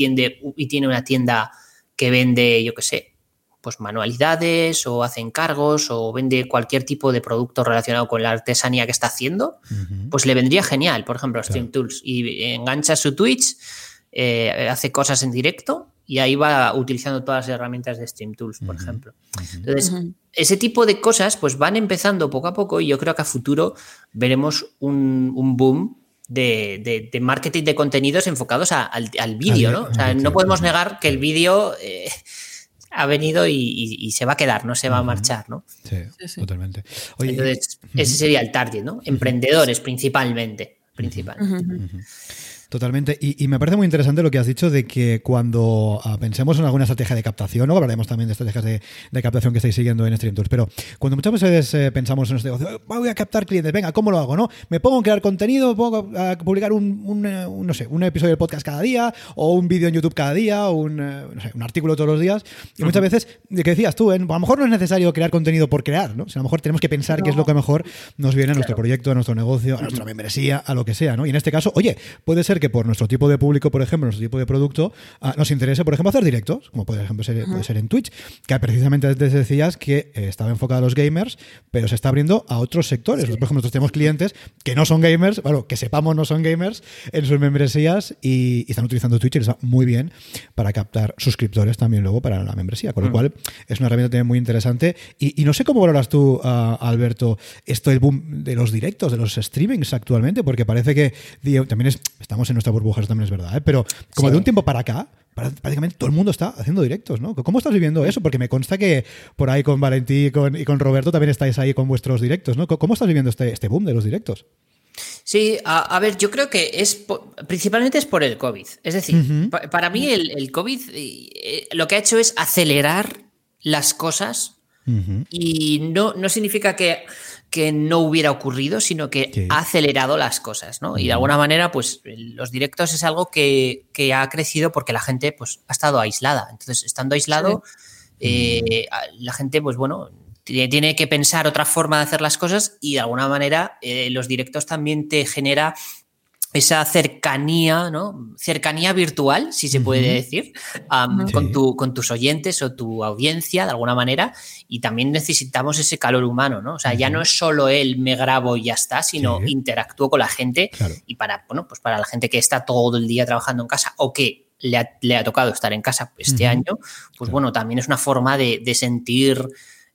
y tiene una tienda que vende, yo qué sé, pues manualidades o hace encargos o vende cualquier tipo de producto relacionado con la artesanía que está haciendo, pues le vendría genial, por ejemplo, Stream Tools. Y engancha su Twitch, eh, hace cosas en directo y ahí va utilizando todas las herramientas de Stream Tools, por ejemplo. Entonces, ese tipo de cosas pues van empezando poco a poco y yo creo que a futuro veremos un, boom de, marketing de contenidos enfocados al, vídeo, ¿no? O sea, no podemos negar que el vídeo eh, ha venido y, se va a quedar, no se va a marchar, ¿no? Sí, totalmente. Entonces, ese sería el target, ¿no? Emprendedores principalmente. Principal. Totalmente. Y, me parece muy interesante lo que has dicho de que cuando ah, pensemos en alguna estrategia de captación, ¿no? hablaremos también de estrategias de, captación que estáis siguiendo en Stream Tours, pero cuando muchas veces eh, pensamos en este negocio, voy a captar clientes, venga, ¿cómo lo hago? no Me pongo a crear contenido, pongo a publicar un, eh, no sé, un episodio del podcast cada día, o un vídeo en YouTube cada día, o un, eh, no sé, un artículo todos los días. Y muchas veces, que decías tú, a lo mejor no es necesario crear contenido por crear, ¿no? O sea, a lo mejor tenemos que pensar qué es lo que mejor nos viene a nuestro proyecto, a nuestro negocio, a nuestra membresía, a lo que sea, ¿no? Y en este caso, oye, puede ser que por nuestro tipo de público, por ejemplo, nuestro tipo de producto, ah, nos interesa, por ejemplo, hacer directos, como por ejemplo ser, puede ser en Twitch, que precisamente antes decías que eh, estaba enfocado a los gamers, pero se está abriendo a otros sectores. Por ejemplo, nosotros tenemos clientes que no son gamers, bueno, que sepamos no son gamers en sus membresías y, están utilizando Twitch y les va muy bien para captar suscriptores también luego para la membresía. Con lo mm. cual, es una herramienta también muy interesante. Y, no sé cómo valoras tú, ah, Alberto, esto el boom de los directos, de los streamings actualmente, porque parece que también estamos en nuestra burbuja, también es verdad, ¿eh? pero como de un tiempo para acá, prácticamente todo el mundo está haciendo directos, ¿no? ¿Cómo estás viviendo eso? Porque me consta que por ahí con Valentí y con, Roberto también estáis ahí con vuestros directos, ¿no? ¿Cómo estás viviendo este, este boom de los directos? Sí, a, ver, yo creo que es principalmente es por el COVID. Es decir, para mí el, COVID eh, lo que ha hecho es acelerar las cosas y no, no significa que, que, no hubiera ocurrido, sino que ha acelerado las cosas, ¿no? Y de alguna manera, pues los directos es algo que, ha crecido porque la gente pues, ha estado aislada. Entonces, estando aislado, eh, la gente, pues bueno, tiene que pensar otra forma de hacer las cosas y de alguna manera eh, los directos también te genera esa cercanía, ¿no? Cercanía virtual, si se puede decir, con, con, tus oyentes o tu audiencia, de alguna manera, y también necesitamos ese calor humano, ¿no? O sea, ya no es solo el me grabo y ya está, sino interactúo con la gente y para, bueno, pues para la gente que está todo el día trabajando en casa o que le ha, tocado estar en casa este año, pues bueno, también es una forma de, de sentir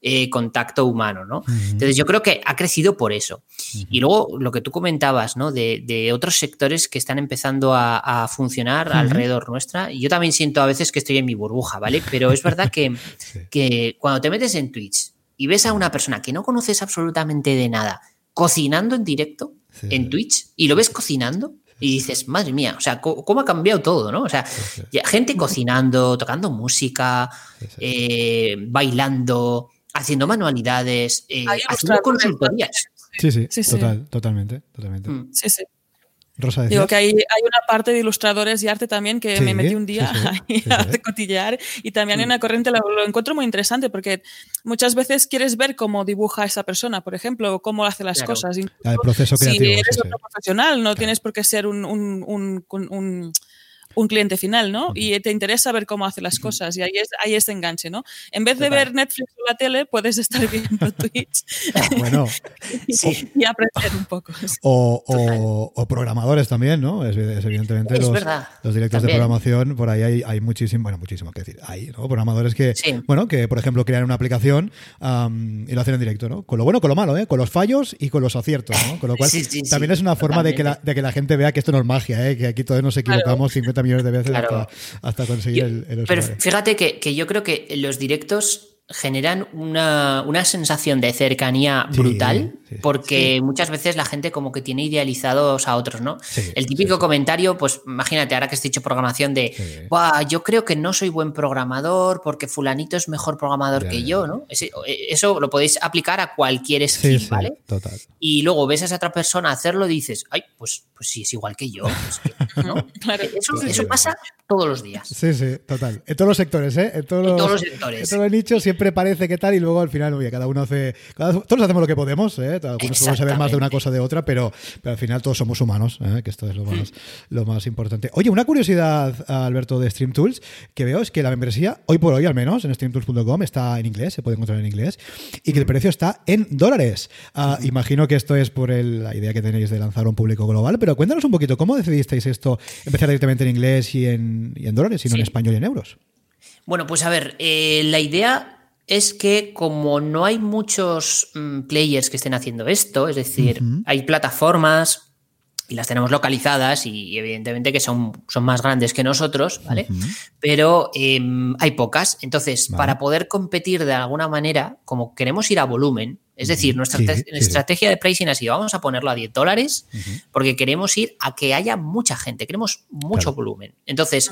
eh, contacto humano, ¿no? Entonces yo creo que ha crecido por eso. Y luego lo que tú comentabas, ¿no? De, otros sectores que están empezando a, funcionar alrededor nuestra. Y yo también siento a veces que estoy en mi burbuja, ¿vale? Pero es verdad que, que cuando te metes en Twitch y ves a una persona que no conoces absolutamente de nada cocinando en directo en Twitch y lo ves cocinando, y dices, madre mía, o sea, ¿cómo, ha cambiado todo, no? O sea, gente cocinando, tocando música, eh, bailando, haciendo manualidades, eh, haciendo consultorías. Sí, sí, total, totalmente, totalmente. Mm. Sí, sí. Rosa Digo que hay, hay, una parte de ilustradores y arte también que me metí un día a cotillear y también hay mm. una corriente, lo, encuentro muy interesante porque muchas veces quieres ver cómo dibuja esa persona, por ejemplo, o cómo hace las cosas. el proceso creativo. Si eres un profesional, no tienes por qué ser un, un, un un cliente final, ¿no? Y te interesa ver cómo hace las cosas y ahí es, ahí es enganche, ¿no? En vez de ver Netflix o la tele, puedes estar viendo Twitch bueno, y, aprender un poco. O, o, programadores también, ¿no? Es, evidentemente los, los, directos de programación, por ahí hay, hay muchísimo, bueno, muchísimo que decir. Hay, ¿no? Programadores que, bueno, que por ejemplo crean una aplicación y lo hacen en directo, ¿no? Con lo bueno, con lo malo, ¿eh? Con los fallos y con los aciertos, ¿no? Con lo cual también es una forma de que, la, de que la gente vea que esto no es magia, ¿eh? Que aquí todos nos equivocamos 50 millones de veces hasta, conseguir el, Pero fíjate que, que, yo creo que los directos generan una, sensación de cercanía brutal, porque muchas veces la gente como que tiene idealizados a otros, ¿no? el típico comentario, pues imagínate, ahora que has dicho programación de, yo creo que no soy buen programador porque fulanito es mejor programador que yo, ¿no? Eso lo podéis aplicar a cualquier skill, ¿vale? Total. Y luego ves a esa otra persona hacerlo y dices, ay, pues, pues sí, es igual que yo. eso, pasa todos los días. Sí, sí, total. En todos los sectores, ¿eh? En todos, los, sectores. En todos los nichos siempre parece que tal y luego al final, oye, cada uno hace. todos hacemos lo que podemos, ¿eh? Algunos podemos saber más de una cosa de otra, pero, pero al final todos somos humanos, ¿eh? que esto es lo más, lo más importante. Oye, una curiosidad, Alberto, de Stream Tools, que veo es que la membresía, hoy por hoy al menos, en streamtools.com, está en inglés, se puede encontrar en inglés, y que el precio está en dólares. Ah, imagino que esto es por la idea que tenéis de lanzar un público global, pero cuéntanos un poquito, ¿cómo decidisteis esto, empezar directamente en inglés y en, dólares, y no en español y en euros? Bueno, pues a ver, eh, la idea es que como no hay muchos mm, players que estén haciendo esto, es decir, hay plataformas y las tenemos localizadas y, evidentemente que son, son, más grandes que nosotros, ¿vale? Pero em, hay pocas. Entonces, para poder competir de alguna manera, como queremos ir a volumen, es decir, nuestra estrategia de pricing ha sido, vamos a ponerlo a 10 dólares porque queremos ir a que haya mucha gente, queremos mucho volumen. Entonces,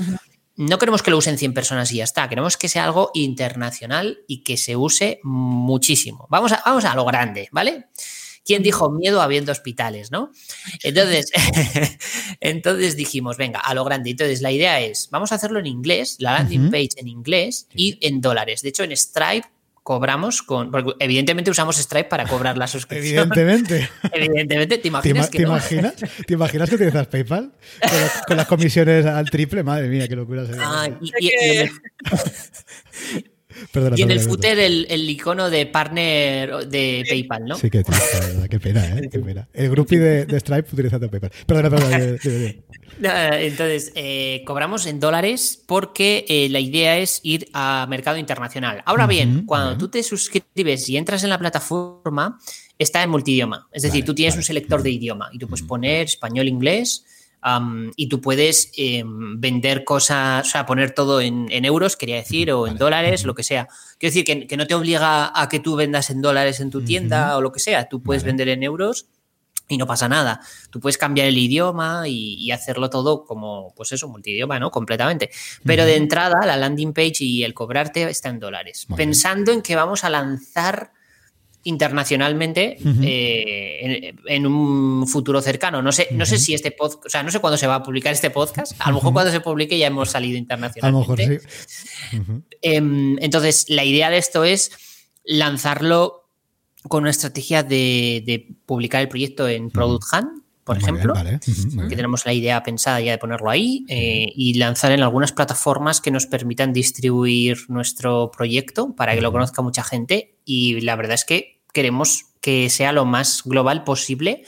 no queremos que lo usen 100 personas y ya está. Queremos que sea algo internacional y que se use muchísimo. Vamos a, vamos a lo grande, ¿vale? ¿Quién dijo miedo habiendo hospitales, no? Entonces, entonces dijimos, venga, a lo grande. Entonces, la idea es, vamos a hacerlo en inglés, la landing page en inglés y en dólares. De hecho, en Stripe cobramos con. Porque evidentemente usamos Stripe para cobrar la suscripción. Evidentemente. evidentemente, ¿te imaginas ¿Te, imaginas, ¿Te imaginas que utilizas PayPal? Con, las comisiones al triple, madre mía, qué locura sería. Ah, y, y en el footer el, icono de partner de PayPal, ¿no? Sí, qué, qué pena, ¿eh? Qué pena. El grupo de, de, Stripe utilizando PayPal. Perdona, perdona. entonces, eh, cobramos en dólares porque eh, la idea es ir a mercado internacional. Ahora bien, cuando tú te suscribes y entras en la plataforma, está en multidioma. Es decir, tú tienes un selector de idioma y tú puedes poner español, inglés y tú puedes em, vender cosas, o sea, poner todo en, euros, quería decir, o en dólares, lo que sea. Quiero decir que, no te obliga a que tú vendas en dólares en tu tienda o lo que sea. Tú puedes vender en euros y no pasa nada. Tú puedes cambiar el idioma y, hacerlo todo como, pues eso, multidioma, ¿no? Completamente. Pero de entrada, la landing page y el cobrarte está en dólares. Pensando en que vamos a lanzar internacionalmente eh, en, un futuro cercano. No sé, no sé si este podcast, o sea, no sé cuándo se va a publicar este podcast. A lo mejor cuando se publique ya hemos salido internacionalmente. A lo mejor sí. Em, entonces, la idea de esto es lanzarlo con una estrategia de, publicar el proyecto en Product Hunt, por ejemplo, que tenemos la idea pensada ya de ponerlo ahí eh, y lanzar en algunas plataformas que nos permitan distribuir nuestro proyecto para que lo conozca mucha gente. Y la verdad es que queremos que sea lo más global posible.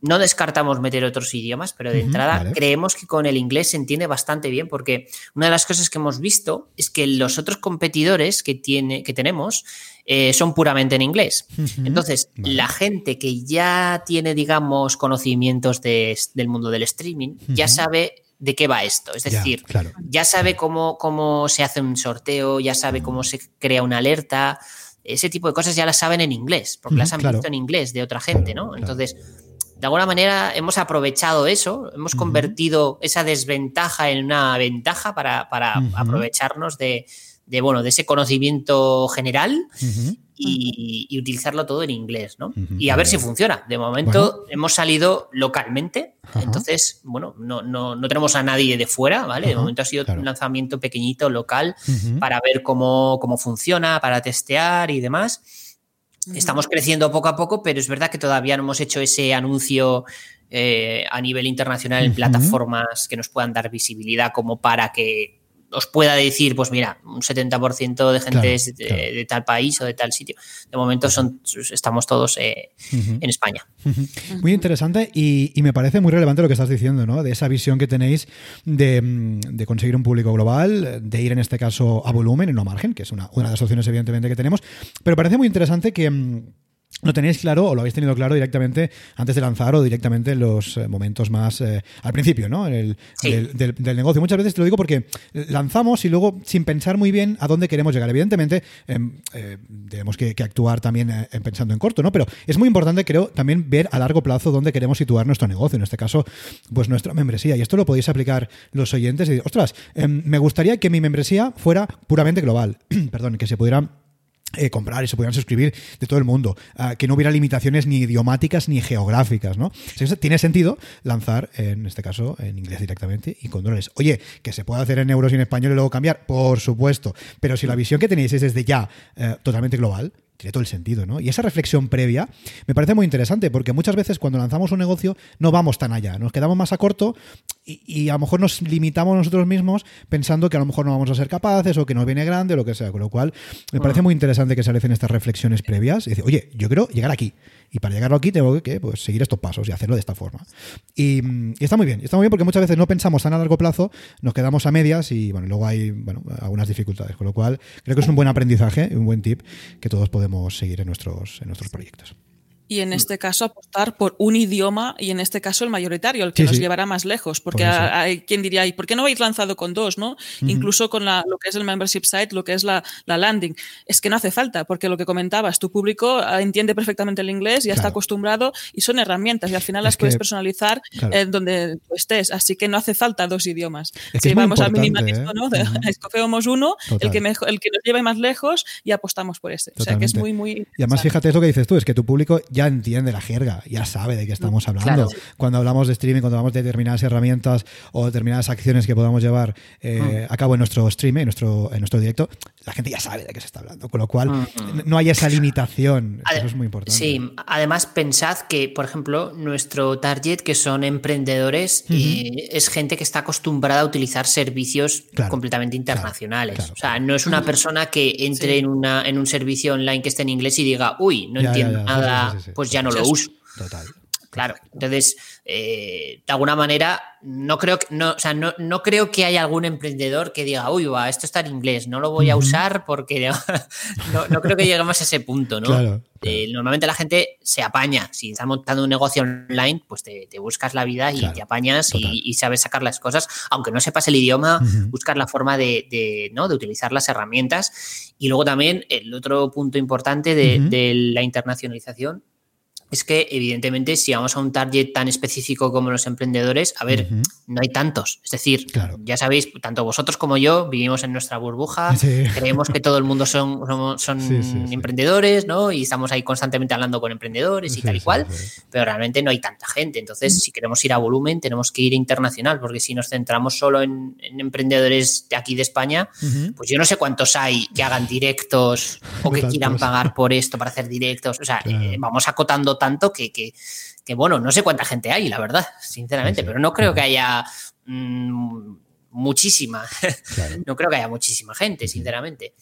No descartamos meter otros idiomas, pero de entrada creemos que con el inglés se entiende bastante bien porque una de las cosas que hemos visto es que los otros competidores que, tiene, que tenemos eh, son puramente en inglés. Entonces, la gente que ya tiene, digamos, conocimientos del mundo del streaming, ya sabe de qué va esto. Es decir, ya sabe cómo, cómo se hace un sorteo, ya sabe cómo se crea una alerta ese tipo de cosas ya las saben en inglés, porque las han visto en inglés de otra gente, ¿no? Entonces, de alguna manera hemos aprovechado eso, hemos convertido esa desventaja en una ventaja para, aprovecharnos de, bueno, de ese conocimiento general y, utilizarlo todo en inglés, ¿no? Y a ver si funciona. De momento hemos salido localmente, entonces, bueno, no, no, no, tenemos a nadie de fuera, ¿vale? de momento ha sido un lanzamiento pequeñito, local, para ver cómo, cómo funciona, para testear y demás. Estamos creciendo poco a poco, pero es verdad que todavía no hemos hecho ese anuncio eh, a nivel internacional en plataformas que nos puedan dar visibilidad como para que os pueda decir, pues mira, un 70% de gente es de, tal país o de tal sitio. De momento son, estamos todos eh, en España. Muy interesante y, me parece muy relevante lo que estás diciendo, ¿no? De esa visión que tenéis de, mm, conseguir un público global, de ir en este caso a volumen y no a margen, que es una, una de las opciones evidentemente que tenemos. Pero parece muy interesante que mm, lo tenéis claro o lo habéis tenido claro directamente antes de lanzar o directamente en los eh, momentos más eh, al principio, ¿no? El, del, negocio. Muchas veces te lo digo porque lanzamos y luego sin pensar muy bien a dónde queremos llegar. Evidentemente em, eh, tenemos que, actuar también pensando en corto, ¿no? Pero es muy importante, creo, también ver a largo plazo dónde queremos situar nuestro negocio. En este caso, pues nuestra membresía. Y esto lo podéis aplicar los oyentes y decir, ostras, em, me gustaría que mi membresía fuera puramente global. Perdón, que se pudiera eh, comprar y se pudieran suscribir de todo el mundo, ah, que no hubiera limitaciones ni idiomáticas ni geográficas, ¿no? tiene sentido lanzar, en este caso, en inglés directamente y con dólares. Oye, que se puede hacer en euros y en español y luego cambiar, por supuesto, pero si la visión que tenéis es desde ya eh, totalmente global, tiene todo el sentido, ¿no? Y esa reflexión previa me parece muy interesante porque muchas veces cuando lanzamos un negocio no vamos tan allá, nos quedamos más a corto y, a lo mejor nos limitamos nosotros mismos pensando que a lo mejor no vamos a ser capaces o que nos viene grande o lo que sea. Con lo cual me parece muy interesante que se realicen estas reflexiones previas y decir, oye, yo quiero llegar aquí y para llegar aquí tengo que pues, seguir estos pasos y hacerlo de esta forma. Y, está muy bien, está muy bien porque muchas veces no pensamos tan a largo plazo, nos quedamos a medias y bueno, luego hay bueno, algunas dificultades. Con lo cual creo que es un buen aprendizaje, un buen tip que todos podemos seguir en nuestros, en nuestros proyectos y en este caso apostar por un idioma y en este caso el mayoritario, el que nos llevará más lejos, porque hay quien diría, ¿y por qué no habéis lanzado con dos? ¿no? Incluso con la, lo que es el membership site, lo que es la, la, landing. Es que no hace falta, porque lo que comentabas, tu público ah, entiende perfectamente el inglés, ya está acostumbrado y son herramientas y al final las puedes personalizar donde tú estés, así que no hace falta dos idiomas. si vamos al minimalismo, ¿eh? ¿no? escogemos uno, el que, mejor, el que nos lleve más lejos y apostamos por ese. O sea que es muy, muy... Y además, fíjate, es lo que dices tú, es que tu público ya entiende la jerga, ya sabe de qué estamos hablando. Cuando hablamos de streaming, cuando hablamos de determinadas herramientas o determinadas acciones que podamos llevar eh, mm. a cabo en nuestro streaming, en nuestro, en nuestro directo, la gente ya sabe de qué se está hablando. Con lo cual, mm, no hay esa limitación. Eso es muy importante. Sí, además pensad que, por ejemplo, nuestro target, que son emprendedores, y es gente que está acostumbrada a utilizar servicios completamente internacionales. o sea, no es una persona que entre en, una, en un servicio online que esté en inglés y diga, uy, no entiendo nada, pues ya no lo uso. Total. Claro, entonces, eh, de alguna manera, no creo, que, no, o sea, no, no, creo que haya algún emprendedor que diga, uy, va, esto está en inglés, no lo voy a usar porque no, no creo que lleguemos a ese punto, ¿no? Eh, normalmente la gente se apaña. Si estás montando un negocio online, pues te, buscas la vida y te apañas y, sabes sacar las cosas. Aunque no sepas el idioma, buscar la forma de, ¿no? de utilizar las herramientas. Y luego también el otro punto importante de, de la internacionalización es que evidentemente si vamos a un target tan específico como los emprendedores, a ver, no hay tantos. Es decir, ya sabéis, tanto vosotros como yo vivimos en nuestra burbuja, creemos que todo el mundo son, son, emprendedores, ¿no? Y estamos ahí constantemente hablando con emprendedores y tal y cual, pero realmente no hay tanta gente. Entonces, si queremos ir a volumen, tenemos que ir internacional, porque si nos centramos solo en, emprendedores de aquí de España, pues yo no sé cuántos hay que hagan directos o que quieran pagar por esto para hacer directos. O sea, eh, vamos acotando tanto que, que, bueno, no sé cuánta gente hay, la verdad, sinceramente, pero no creo que haya mm, muchísima. no creo que haya muchísima gente, sinceramente.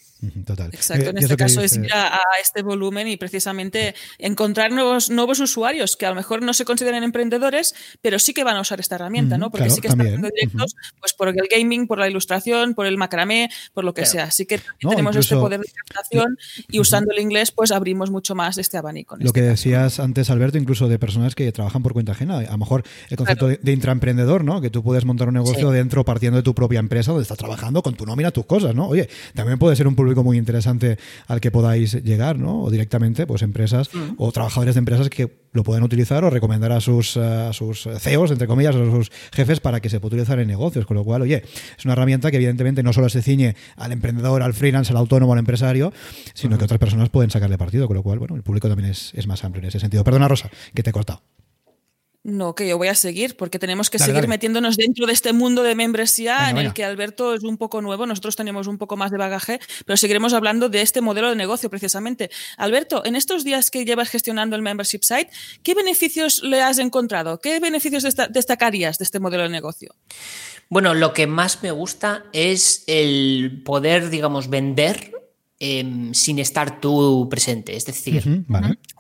Total. Exacto, en este caso es ir a, este volumen y precisamente encontrar nuevos, nuevos usuarios que a lo mejor no se consideran emprendedores, pero sí que van a usar esta herramienta, ¿no? Porque sí que están haciendo directos, pues por el gaming, por la ilustración, por el macramé, por lo que sea. Así que tenemos este poder de captación y usando el inglés, pues abrimos mucho más este abanico. lo este que decías antes, Alberto, incluso de personas que trabajan por cuenta ajena. A lo mejor el concepto de, intraemprendedor, ¿no? Que tú puedes montar un negocio dentro partiendo de tu propia empresa donde estás trabajando con tu nómina, tus cosas, ¿no? Oye, también puede ser un público muy interesante al que podáis llegar, ¿no? O directamente, pues empresas mm. o trabajadores de empresas que lo pueden utilizar o recomendar a sus, a sus CEOs, entre comillas, a sus jefes para que se pueda utilizar en negocios. Con lo cual, oye, es una herramienta que evidentemente no solo se ciñe al emprendedor, al freelance, al autónomo, al empresario, sino que otras personas pueden sacarle partido. Con lo cual, bueno, el público también es, es más amplio en ese sentido. Perdona, Rosa, que te he cortado. No, que yo voy a seguir, porque tenemos que seguir metiéndonos dentro de este mundo de membresía en el que Alberto es un poco nuevo, nosotros tenemos un poco más de bagaje, pero seguiremos hablando de este modelo de negocio precisamente. Alberto, en estos días que llevas gestionando el membership site, ¿qué beneficios le has encontrado? ¿Qué beneficios destacarías de este modelo de negocio? Bueno, lo que más me gusta es el poder, digamos, vender Em, sin estar tú presente. Es decir,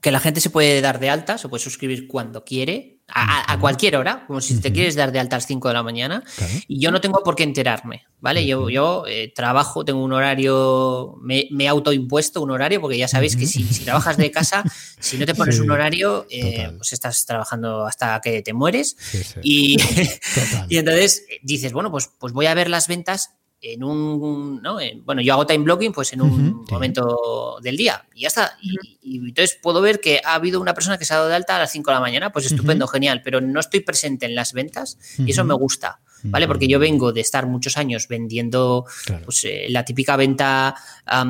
que la gente se puede dar de alta, se puede suscribir cuando quiere, a, cualquier hora, como si te quieres dar de alta a las 5 de la mañana, y yo no tengo por qué enterarme, ¿vale? Yo, yo eh, trabajo, tengo un horario, me, he autoimpuesto un horario, porque ya sabéis que si, trabajas de casa, si no te pones un horario, eh, pues estás trabajando hasta que te mueres. y, y entonces dices, bueno, pues, pues voy a ver las ventas en un, ¿no? bueno, yo hago time blocking pues en un momento del día y ya está. Y, entonces puedo ver que ha habido una persona que se ha dado de alta a las 5 de la mañana, pues estupendo, genial, pero no estoy presente en las ventas y eso me gusta. ¿Vale? Porque yo vengo de estar muchos años vendiendo pues, eh, la típica venta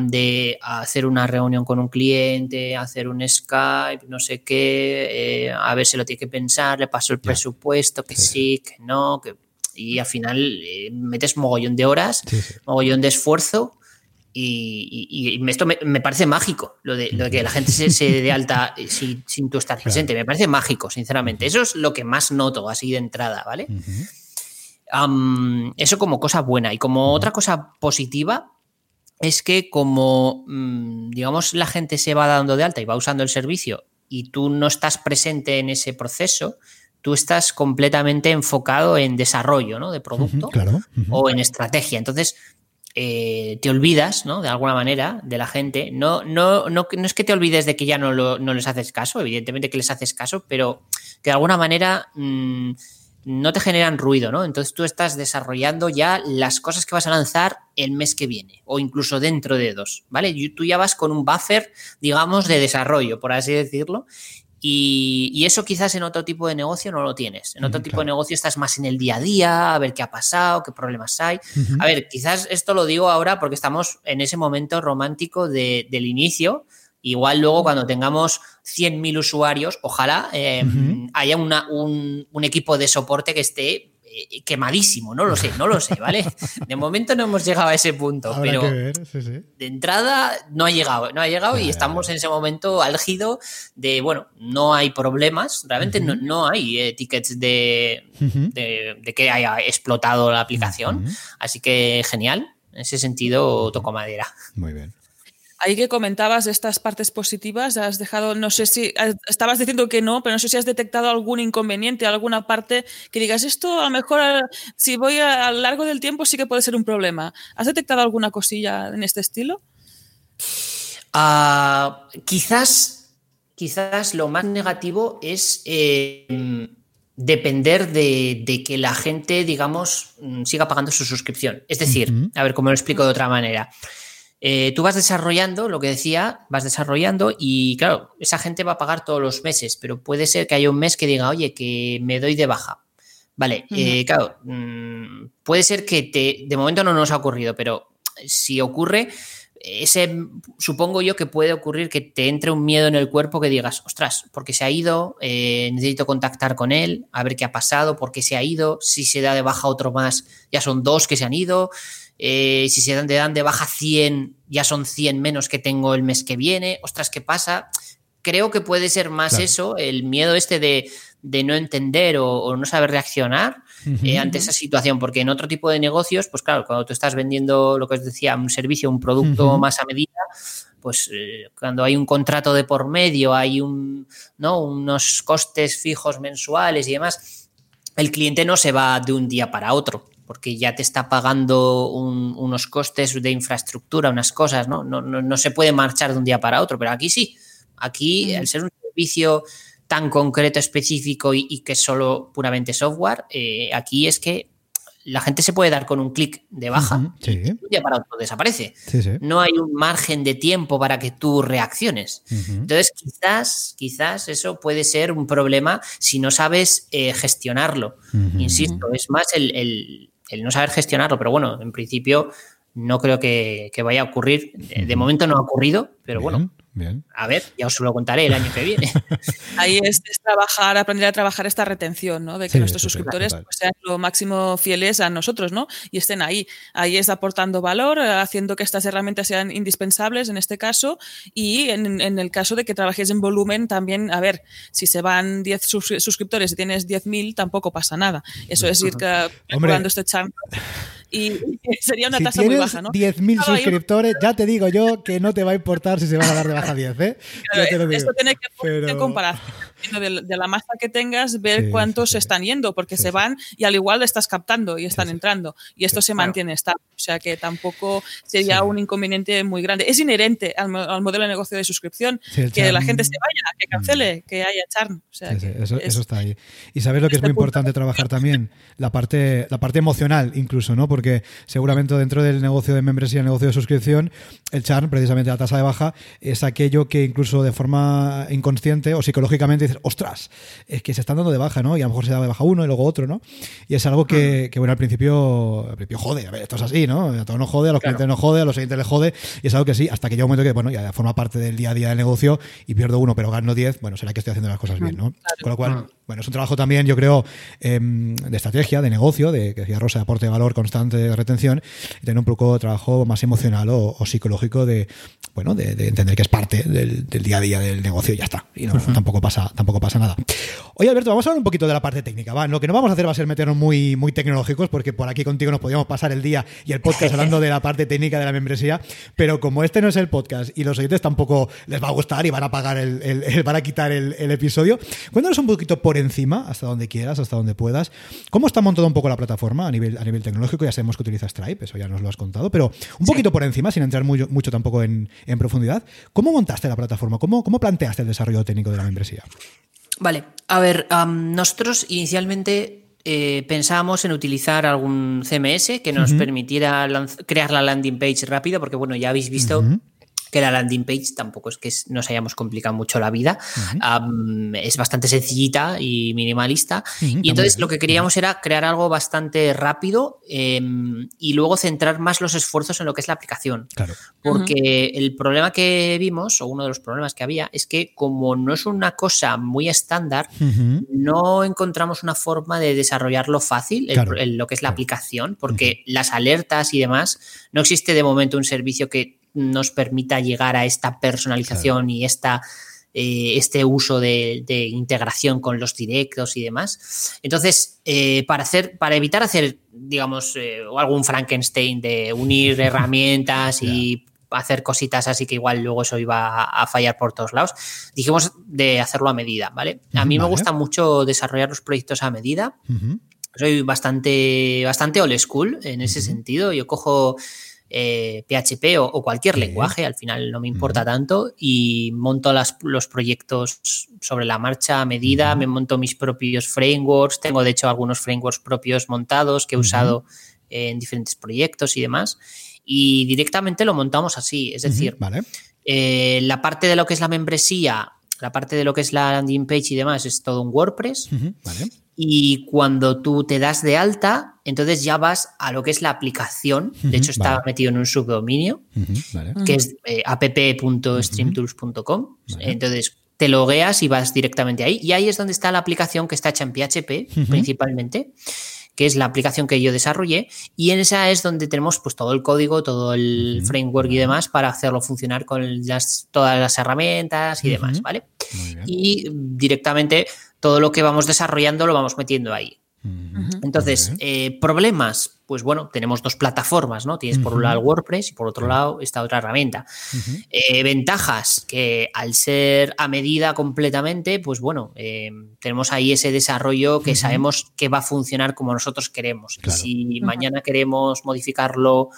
de hacer una reunión con un cliente, hacer un Skype, no sé qué, eh, a ver si lo tiene que pensar, le paso el presupuesto, que sí, que no, que y al final eh, metes mogollón de horas, mogollón de esfuerzo y, esto me, parece mágico, lo de, que la gente se, dé alta sin, sin, tú estar presente, me parece mágico, sinceramente. Eso es lo que más noto así de entrada, ¿vale? eso como cosa buena. Y como otra cosa positiva es que como, mm, digamos, la gente se va dando de alta y va usando el servicio y tú no estás presente en ese proceso, tú estás completamente enfocado en desarrollo ¿no? de producto o en estrategia. Entonces, eh, te olvidas, ¿no? De alguna manera, de la gente. No, no, no, no es que te olvides de que ya no, no, les haces caso, evidentemente que les haces caso, pero que de alguna manera mm, no te generan ruido, ¿no? Entonces tú estás desarrollando ya las cosas que vas a lanzar el mes que viene o incluso dentro de dos, ¿vale? Tú ya vas con un buffer, digamos, de desarrollo, por así decirlo, y, eso quizás en otro tipo de negocio no lo tienes. En otro tipo de negocio estás más en el día a día, a ver qué ha pasado, qué problemas hay. A ver, quizás esto lo digo ahora porque estamos en ese momento romántico del inicio. Igual luego cuando tengamos 100.000 usuarios, ojalá eh, haya un, un, equipo de soporte que esté quemadísimo, no lo sé, no lo sé, ¿vale? De momento no hemos llegado a ese punto, pero de entrada no ha llegado, no ha llegado y estamos en ese momento álgido de, bueno, no hay problemas, realmente no, hay eh, tickets de, de, que haya explotado la aplicación, así que genial, en ese sentido toco madera. Muy bien. Ahí que comentabas estas partes positivas, has dejado, no sé si, estabas diciendo que no, pero no sé si has detectado algún inconveniente, alguna parte que digas, esto a lo mejor si voy a, lo largo del tiempo sí que puede ser un problema. ¿Has detectado alguna cosilla en este estilo? Ah, quizás, quizás lo más negativo es em, depender de, que la gente, digamos, mm, siga pagando su suscripción. Es decir, a ver cómo lo explico de otra manera. Eh, tú vas desarrollando, lo que decía, vas desarrollando y claro, esa gente va a pagar todos los meses, pero puede ser que haya un mes que diga, oye, que me doy de baja. Vale, eh, claro, mm, puede ser que te, de momento no nos ha ocurrido, pero si ocurre, ese, supongo yo que puede ocurrir que te entre un miedo en el cuerpo que digas, ostras, porque se ha ido, eh, necesito contactar con él, a ver qué ha pasado, por qué se ha ido, si se da de baja otro más, ya son dos que se han ido, eh, si se dan de, dan de baja 100, ya son 100 menos que tengo el mes que viene, ostras, ¿qué pasa? Creo que puede ser más eso, el miedo este de, no entender o, no saber reaccionar eh, ante esa situación, porque en otro tipo de negocios, pues claro, cuando tú estás vendiendo lo que os decía, un servicio, un producto más a medida, pues eh, cuando hay un contrato de por medio, hay un, ¿no? unos costes fijos mensuales y demás, el cliente no se va de un día para otro porque ya te está pagando unos costes de infraestructura, unas cosas, ¿no? No, ¿no? se puede marchar de un día para otro, pero aquí sí. Aquí, al ser un servicio tan concreto, específico y, que es solo puramente software, eh, aquí es que la gente se puede dar con un clic de baja y un día para otro desaparece. No hay un margen de tiempo para que tú reacciones. Entonces, quizás, quizás eso puede ser un problema si no sabes eh, gestionarlo. Insisto, es más el, el no saber gestionarlo, pero bueno, en principio no creo que, vaya a ocurrir. De, momento no ha ocurrido, pero bueno, Bien. A ver, ya os lo contaré el año que viene. Ahí es, trabajar, aprender a trabajar esta retención, ¿no? De que nuestros suscriptores pues, sean lo máximo fieles a nosotros, ¿no? Y estén ahí. Ahí es aportando valor, haciendo que estas herramientas sean indispensables en este caso. Y en, el caso de que trabajes en volumen, también, a ver, si se van 10 suscriptores y tienes 10.000, tampoco pasa nada. Eso es ir calculando este chance y sería una tasa muy baja, ¿no? 10.000 suscriptores, ya te digo yo que no te va a importar si se van a dar de baja 10, ¿eh? Esto tiene que Pero... comparar de, de, la masa que tengas, ver cuántos se están yendo, porque se van y al igual estás captando y están entrando. Y esto se mantiene estable. O sea que tampoco sería un inconveniente muy grande. Es inherente al, modelo de negocio de suscripción que la gente se vaya, que cancele, mm. que haya charm. eso, está ahí. Y sabes lo que es muy importante trabajar también, la parte, la parte emocional incluso, ¿no? Porque seguramente dentro del negocio de membresía, el negocio de suscripción, el charm, precisamente la tasa de baja, es aquello que incluso de forma inconsciente o psicológicamente ostras, es que se están dando de baja, ¿no? Y a lo mejor se da de baja uno y luego otro, ¿no? Y es algo que, bueno, al principio, al principio jode, a ver, esto es así, ¿no? A todos nos jode, a los clientes nos jode, a los siguientes les jode, y es algo que sí, hasta que llega un momento que, bueno, ya forma parte del día a día del negocio y pierdo uno, pero gano 10, bueno, será que estoy haciendo las cosas bien, ¿no? Con lo cual, bueno, es un trabajo también, yo creo, em, de estrategia, de negocio, de que decía Rosa, de aporte de valor constante, de retención, y tener un poco de trabajo más emocional o, psicológico de, bueno, de, entender que es parte del, día a día del negocio y ya está. Y no, tampoco pasa, tampoco pasa nada. Oye, Alberto, vamos a hablar un poquito de la parte técnica. ¿va? Lo que no vamos a hacer va a ser meternos muy, muy tecnológicos, porque por aquí contigo nos podíamos pasar el día y el podcast hablando de la parte técnica de la membresía, pero como este no es el podcast y los oyentes tampoco les va a gustar y van a pagar el, van a quitar el, episodio, cuéntanos un poquito por encima, hasta donde quieras, hasta donde puedas, cómo está montada un poco la plataforma a nivel, a nivel tecnológico. Ya sabemos que utiliza Stripe, eso ya nos lo has contado, pero un poquito por encima, sin entrar mucho, mucho tampoco en, profundidad. ¿Cómo montaste la plataforma? ¿Cómo, ¿Cómo planteaste el desarrollo técnico de la membresía? Vale, a ver, nosotros inicialmente eh, pensábamos en utilizar algún CMS que nos permitiera crear la landing page rápido, porque bueno, ya habéis visto que la landing page tampoco es que nos hayamos complicado mucho la vida. es bastante sencillita y minimalista. y entonces lo que queríamos era crear algo bastante rápido em, y luego centrar más los esfuerzos en lo que es la aplicación. Porque el problema que vimos, o uno de los problemas que había, es que como no es una cosa muy estándar, no encontramos una forma de desarrollarlo fácil, en lo que es la aplicación, porque las alertas y demás, no existe de momento un servicio que nos permita llegar a esta personalización y esta, eh, este uso de, integración con los directos y demás. Entonces, eh, para, hacer, para evitar hacer, digamos, eh, algún Frankenstein de unir herramientas y hacer cositas así que igual luego eso iba a, fallar por todos lados, dijimos de hacerlo a medida, ¿vale? A mí me gusta mucho desarrollar los proyectos a medida. Soy bastante, bastante old school en ese sentido. Yo cojo PHP eh, o, cualquier lenguaje, al final no me importa tanto, y monto los proyectos sobre la marcha a medida, me monto mis propios frameworks, tengo de hecho algunos frameworks propios montados que he usado en diferentes proyectos y demás. y directamente lo montamos así. Es decir, Vale. eh, la parte de lo que es la membresía, la parte de lo que es la landing page y demás es todo un WordPress. Vale. Y cuando tú te das de alta, entonces ya vas a lo que es la aplicación. De hecho, está vale. metido en un subdominio Vale. que es eh, app.streamtools.com. Vale. Entonces te logueas y vas directamente ahí. Y ahí es donde está la aplicación que está hecha en PHP principalmente, que es la aplicación que yo desarrollé. Y en esa es donde tenemos pues todo el código, todo el framework y demás para hacerlo funcionar con las, todas las herramientas y demás. ¿vale? Y directamente todo lo que vamos desarrollando lo vamos metiendo ahí. Entonces, eh, problemas, pues bueno, tenemos dos plataformas, ¿no? Tienes por un lado el WordPress y por otro lado esta otra herramienta. Eh, ventajas, que al ser a medida completamente, pues bueno, eh, tenemos ahí ese desarrollo que sabemos que va a funcionar como nosotros queremos. Claro. Y si mañana queremos modificarlo,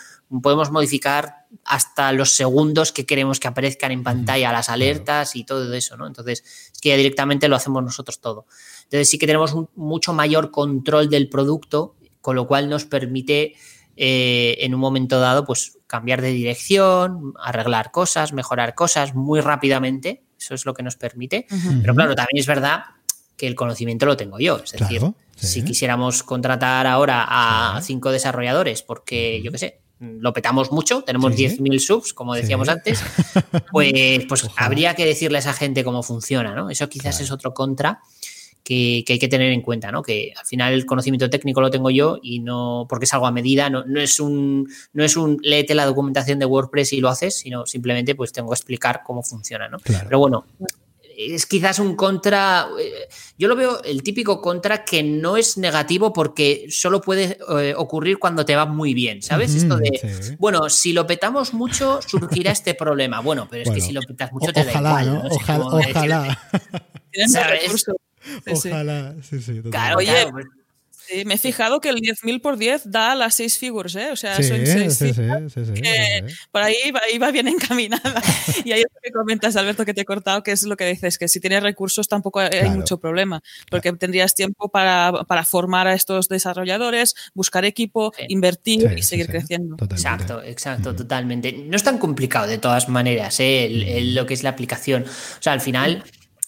podemos modificar hasta los segundos que queremos que aparezcan en pantalla las alertas y todo eso, ¿no? Entonces, es que ya directamente lo hacemos nosotros todo. Entonces sí que tenemos un mucho mayor control del producto, con lo cual nos permite eh, en un momento dado pues cambiar de dirección, arreglar cosas, mejorar cosas muy rápidamente. Eso es lo que nos permite. Pero claro, también es verdad que el conocimiento lo tengo yo. Es decir, sí. si quisiéramos contratar ahora a Sí. cinco desarrolladores porque, yo qué sé, lo petamos mucho, tenemos Sí. 10.000 subs, como decíamos antes, pues, pues Ojalá. habría que decirle a esa gente cómo funciona, ¿no? Eso quizás Claro. es otro contra que, que hay que tener en cuenta, ¿no? Que al final el conocimiento técnico lo tengo yo y no, porque es algo a medida, no, no es un, no es un léete la documentación de WordPress y lo haces, sino simplemente pues tengo que explicar cómo funciona, ¿no? Claro. Pero bueno, es quizás un contra, eh, yo lo veo el típico contra que no es negativo porque solo puede eh, ocurrir cuando te va muy bien, ¿sabes? Esto de, sí. bueno, si lo petamos mucho surgirá este problema. Bueno, pero es Bueno, que si lo petas O- mucho te da igual. ¿no? no Ojalá, ojalá. ¿Sabes? Ojalá. Sí, sí, totalmente. Claro, Oye, claro, pues, Sí, me he fijado que el 10.000 por 10 da las 6 figures, ¿eh? O sea, Sí, son sí, seis sí, cifras. sí, sí, que sí. Por ahí va, iba bien encaminada. Y ahí es lo que comentas, Alberto, que te he cortado, que es lo que dices, que si tienes recursos tampoco hay Claro. mucho problema, porque tendrías tiempo para, para formar a estos desarrolladores, buscar equipo, Sí. invertir Sí, y seguir sí. creciendo. Totalmente. Exacto, exacto, totalmente. No es tan complicado de todas maneras, ¿eh? el- el- lo que es la aplicación. O sea, al final,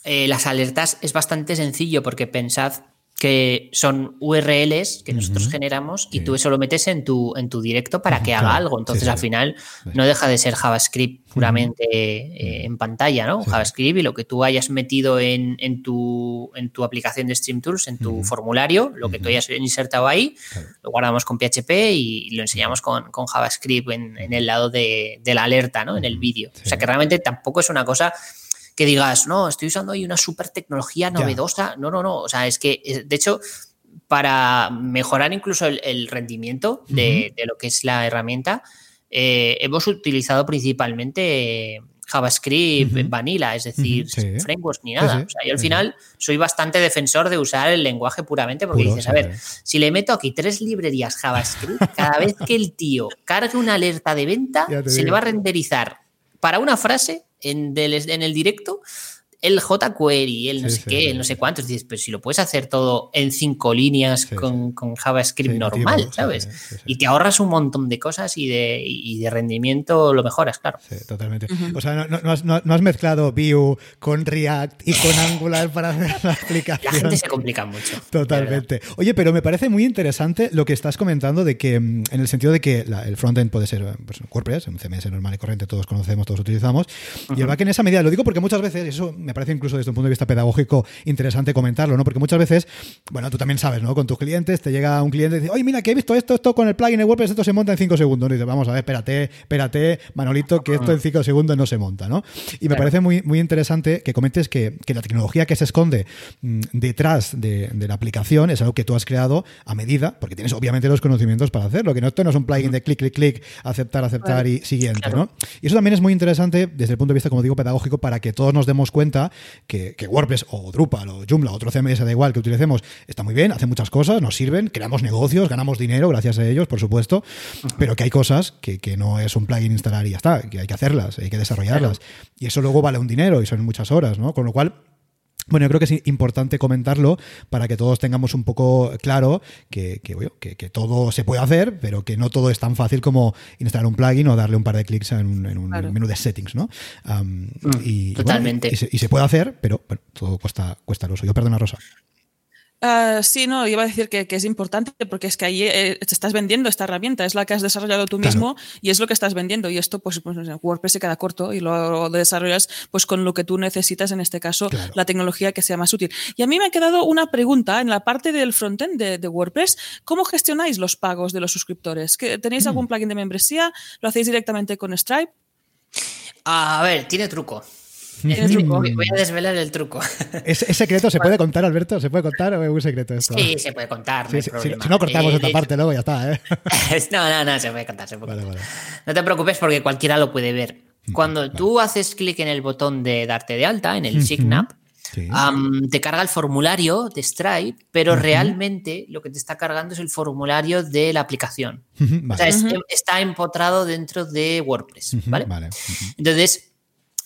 eh, las alertas es bastante sencillo porque pensad que son URLs que nosotros generamos y Sí. tú eso lo metes en tu, en tu directo para que Claro. haga algo. Entonces, sí. al final, no deja de ser JavaScript puramente eh, en pantalla, ¿no? JavaScript y lo que tú hayas metido en, en tu, en tu aplicación de Stream Tools, en tu formulario, lo que tú hayas insertado ahí, Claro. lo guardamos con PHP y lo enseñamos con, con JavaScript en, en el lado de, de la alerta, ¿no? En el vídeo. O sea que realmente tampoco es una cosa que digas, no, estoy usando ahí una super tecnología Ya. novedosa. No, no, no. O sea, es que, eh, de hecho, para mejorar incluso el, el rendimiento de, de lo que es la herramienta, eh, hemos utilizado principalmente eh, JavaScript Ujú. vanilla, es decir, sí. sin frameworks ni nada. sí. O sea, yo al final soy bastante defensor de usar el lenguaje puramente porque Puro, dices, a ver, si le meto aquí tres librerías JavaScript, cada vez que el tío cargue una alerta de venta, se le va a renderizar para una frase en, del- en el directo el jQuery, el no Sí, sé sí, qué, sí, el no sé cuántos. Dices, pero si lo puedes hacer todo en cinco líneas Sí, con, con JavaScript Sí, normal, ¿sabes? sí, sí, sí. Y te ahorras un montón de cosas y de, y de rendimiento lo mejoras, claro. Sí, totalmente. O sea, no, no- no has, no- no has mezclado Vue con React y con Angular para hacer la La aplicación. gente se complica mucho. Totalmente. Oye, pero me parece muy interesante lo que estás comentando de que, mm, en el sentido de que la- el frontend puede ser pues, WordPress, un CMS normal y corriente, todos conocemos, todos utilizamos, y el back en esa medida, lo digo porque muchas veces, eso me parece incluso desde un punto de vista pedagógico interesante comentarlo, ¿no? Porque muchas veces, bueno, tú también sabes, ¿no? Con tus clientes, te llega un cliente y dice, oye, mira, que he visto esto, esto con el plugin de WordPress, esto se monta en 5 segundos. Y dices, vamos a ver, espérate, espérate, Manolito, que esto en 5 segundos no se monta, ¿no? Y me Claro. parece muy, muy interesante que comentes que, que la tecnología que se esconde mm, detrás de, de la aplicación es algo que tú has creado a medida, porque tienes obviamente los conocimientos para hacerlo, que no, esto no es un plugin de clic, clic, clic, aceptar, aceptar y siguiente. ¿no? Y eso también es muy interesante desde el punto de vista, como digo, pedagógico, para que todos nos demos cuenta que, que WordPress o Drupal o Joomla, otro CMS da igual que utilicemos, está muy bien, hace muchas cosas, nos sirven, creamos negocios, ganamos dinero gracias a ellos, por supuesto, pero que hay cosas que, que no es un plugin instalar y ya está, que hay que hacerlas, hay que desarrollarlas. Y eso luego vale un dinero y son muchas horas, ¿no? Con lo cual, Bueno, yo creo que es importante comentarlo para que todos tengamos un poco claro que, que, que, todo se puede hacer, pero que no todo es tan fácil como instalar un plugin o darle un par de clics en, un menú de settings, ¿no? Mm, y, Totalmente. y, se, puede hacer, pero bueno, todo cuesta, cuesta lo suyo. Perdona, Rosa. Uh, sí, no, iba a decir que, es importante porque es que ahí eh, te estás vendiendo esta herramienta, es la que has desarrollado tú mismo y es lo que estás vendiendo. Y esto, pues, pues WordPress se queda corto y lo desarrollas pues con lo que tú necesitas, en este caso, la tecnología que sea más útil. Y a mí me ha quedado una pregunta en la parte del frontend de, WordPress. ¿Cómo gestionáis los pagos de los suscriptores? ¿Tenéis mm. algún plugin de membresía? ¿Lo hacéis directamente con Stripe? A ver, tiene truco. Voy a desvelar el truco. ¿Es, secreto? ¿Se puede contar, Alberto? ¿Se puede contar o es un secreto esto? Sí, se puede contar. si, no cortamos esta parte, luego ya está. ¿eh? no, no, no, se puede contar. Se puede contar. No te preocupes porque cualquiera lo puede ver. Cuando tú haces clic en el botón de darte de alta, en el Sign te carga el formulario de Stripe, pero realmente lo que te está cargando es el formulario de la aplicación. O sea, está empotrado dentro de WordPress. ¿vale? Entonces,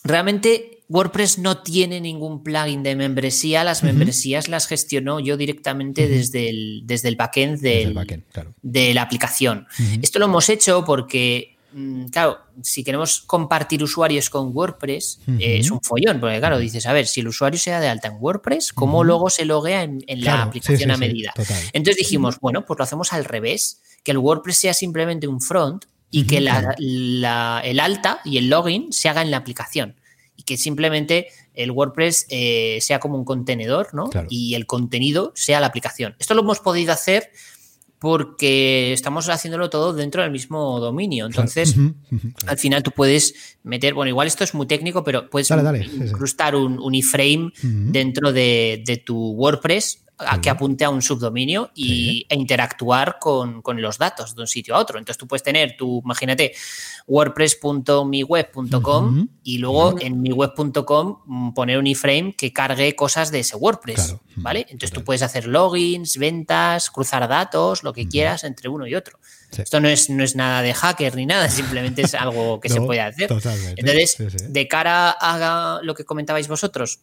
realmente WordPress no tiene ningún plugin de membresía, las membresías las gestionó yo directamente desde, el, desde el backend, de la aplicación. Esto lo hemos hecho porque, mm, claro, si queremos compartir usuarios con WordPress, eh, es un follón, porque claro, dices, a ver, si el usuario se da de alta en WordPress, ¿cómo luego se loguea en, la aplicación a medida? Entonces dijimos, bueno, pues lo hacemos al revés, que el WordPress sea simplemente un front y que el alta y el login se haga en la aplicación y que simplemente el WordPress eh, sea como un contenedor, ¿no? Y el contenido sea la aplicación. Esto lo hemos podido hacer porque estamos haciéndolo todo dentro del mismo dominio. Entonces, al final tú puedes meter, bueno, igual esto es muy técnico, pero puedes incrustar un, iframe dentro de, de, tu WordPress a que apunte a un subdominio y, e interactuar con, los datos de un sitio a otro. Entonces tú puedes tener tu, imagínate, wordpress.miweb.com y luego en miweb.com mm, poner un iframe que cargue cosas de ese WordPress, ¿vale? Entonces tú puedes hacer logins, ventas, cruzar datos, lo que quieras entre uno y otro. Esto no es, no es nada de hacker ni nada, simplemente es algo que se puede hacer. Entonces, de cara a lo que comentabais vosotros,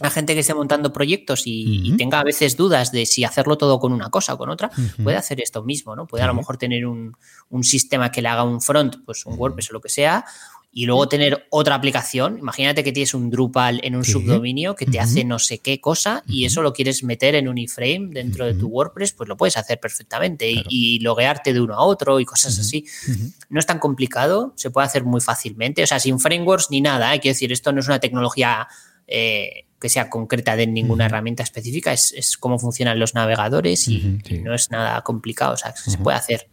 la gente que esté montando proyectos y, tenga a veces dudas de si hacerlo todo con una cosa o con otra, puede hacer esto mismo, ¿no? Puede a lo mejor tener un, sistema que le haga un front, pues un WordPress o lo que sea, y luego tener otra aplicación. Imagínate que tienes un Drupal en un subdominio que te hace no sé qué cosa y eso lo quieres meter en un iframe dentro de tu WordPress, pues lo puedes hacer perfectamente y, loguearte de uno a otro y cosas así. No es tan complicado, se puede hacer muy fácilmente, o sea, sin frameworks ni nada. Hay ¿eh? que decir, esto no es una tecnología eh, que sea concreta de ninguna herramienta específica, es, cómo funcionan los navegadores y, no es nada complicado, o sea, se puede hacer.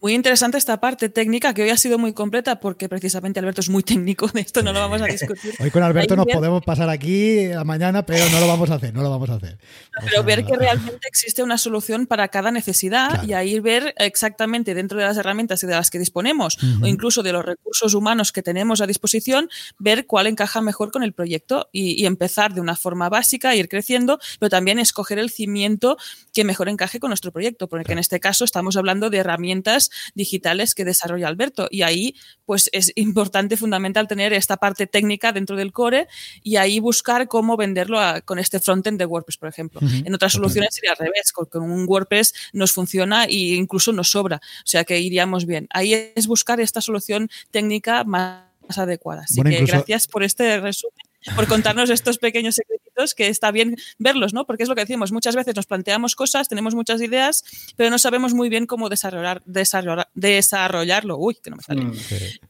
Muy interesante esta parte técnica que hoy ha sido muy completa porque precisamente Alberto es muy técnico de esto, no lo vamos a discutir. Hoy con Alberto nos podemos pasar aquí a mañana, pero no lo vamos a hacer, no lo vamos a hacer. Pero ver que realmente existe una solución para cada necesidad y ahí ver exactamente dentro de las herramientas de las que disponemos o incluso de los recursos humanos que tenemos a disposición, ver cuál encaja mejor con el proyecto y, empezar de una forma básica, ir creciendo, pero también escoger el cimiento que mejor encaje con nuestro proyecto, porque en este caso estamos hablando de herramientas digitales que desarrolla Alberto. Y ahí, pues es importante, fundamental, tener esta parte técnica dentro del core y ahí buscar cómo venderlo con este frontend de WordPress, por ejemplo. En otras soluciones sería al revés, con, un WordPress nos funciona e incluso nos sobra. O sea que iríamos bien. Ahí es buscar esta solución técnica más adecuada. Así que gracias por este resumen por contarnos estos pequeños secretitos que está bien verlos, ¿no? Porque es lo que decimos, muchas veces nos planteamos cosas, tenemos muchas ideas, pero no sabemos muy bien cómo desarrollar, desarrollar desarrollarlo. Uy, que no me sale. Mm,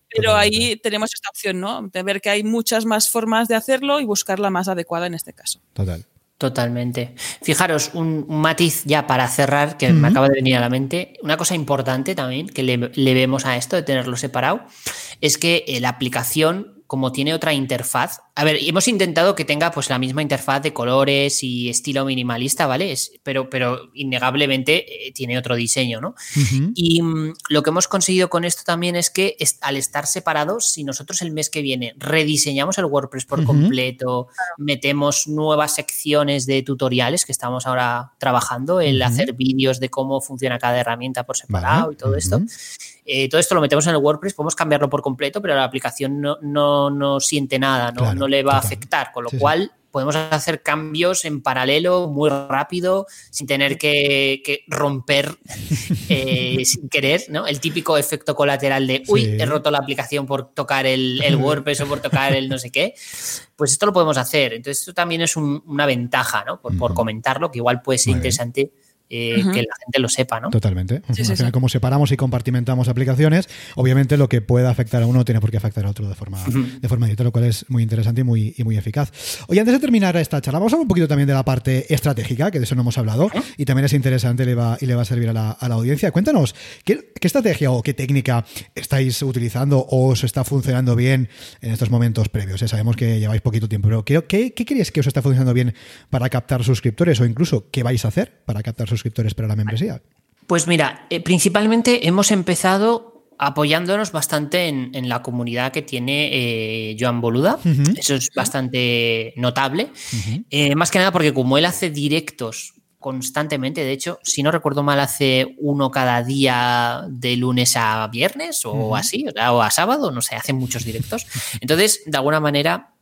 pero ahí tenemos esta opción, ¿no? De ver que hay muchas más formas de hacerlo y buscar la más adecuada en este caso. Total. Totalmente. Fijaros, un, matiz ya para cerrar que me acaba de venir a la mente. Una cosa importante también que le, le vemos a esto de tenerlo separado es que eh, la aplicación como tiene otra interfaz. A ver, hemos intentado que tenga pues la misma interfaz de colores y estilo minimalista, ¿vale? pero, pero innegablemente eh, tiene otro diseño, ¿no? Y mm, lo que hemos conseguido con esto también es que al estar separados, si nosotros el mes que viene rediseñamos el WordPress por completo, metemos nuevas secciones de tutoriales que estamos ahora trabajando, el hacer vídeos de cómo funciona cada herramienta por separado y todo esto. Eh, todo esto lo metemos en el WordPress, podemos cambiarlo por completo, pero la aplicación no, no, no siente nada, no, no le va a afectar, con lo cual podemos hacer cambios en paralelo muy rápido, sin tener que, romper eh, sin querer, ¿no? El típico efecto colateral de, uy, he roto la aplicación por tocar el, el, WordPress o por tocar el no sé qué. Pues esto lo podemos hacer. Entonces, esto también es una ventaja, ¿no? Por, por, comentarlo, que igual puede ser interesante eh, que la gente lo sepa, ¿no? Totalmente. Al final, como separamos y compartimentamos aplicaciones, obviamente lo que pueda afectar a uno tiene por qué afectar a otro de forma, de forma directa, lo cual es muy interesante y muy, y muy eficaz. Oye, antes de terminar esta charla, vamos a hablar un poquito también de la parte estratégica, que de eso no hemos hablado, y también es interesante y le va, y le va a servir a la, a la audiencia. Cuéntanos, ¿qué, ¿qué, estrategia o qué técnica estáis utilizando o os está funcionando bien en estos momentos previos? sabemos que lleváis poquito tiempo, pero ¿qué, qué, qué creéis que os está funcionando bien para captar suscriptores o incluso qué vais a hacer para captar suscriptores? Suscriptores para la membresía? Pues mira, eh, principalmente hemos empezado apoyándonos bastante en, la comunidad que tiene eh, Joan Boluda. Eso es bastante notable. Eh, más que nada porque como él hace directos constantemente, de hecho, si no recuerdo mal, hace uno cada día de lunes a viernes o así, o a sábado, no sé, hace muchos directos. Entonces, de alguna manera,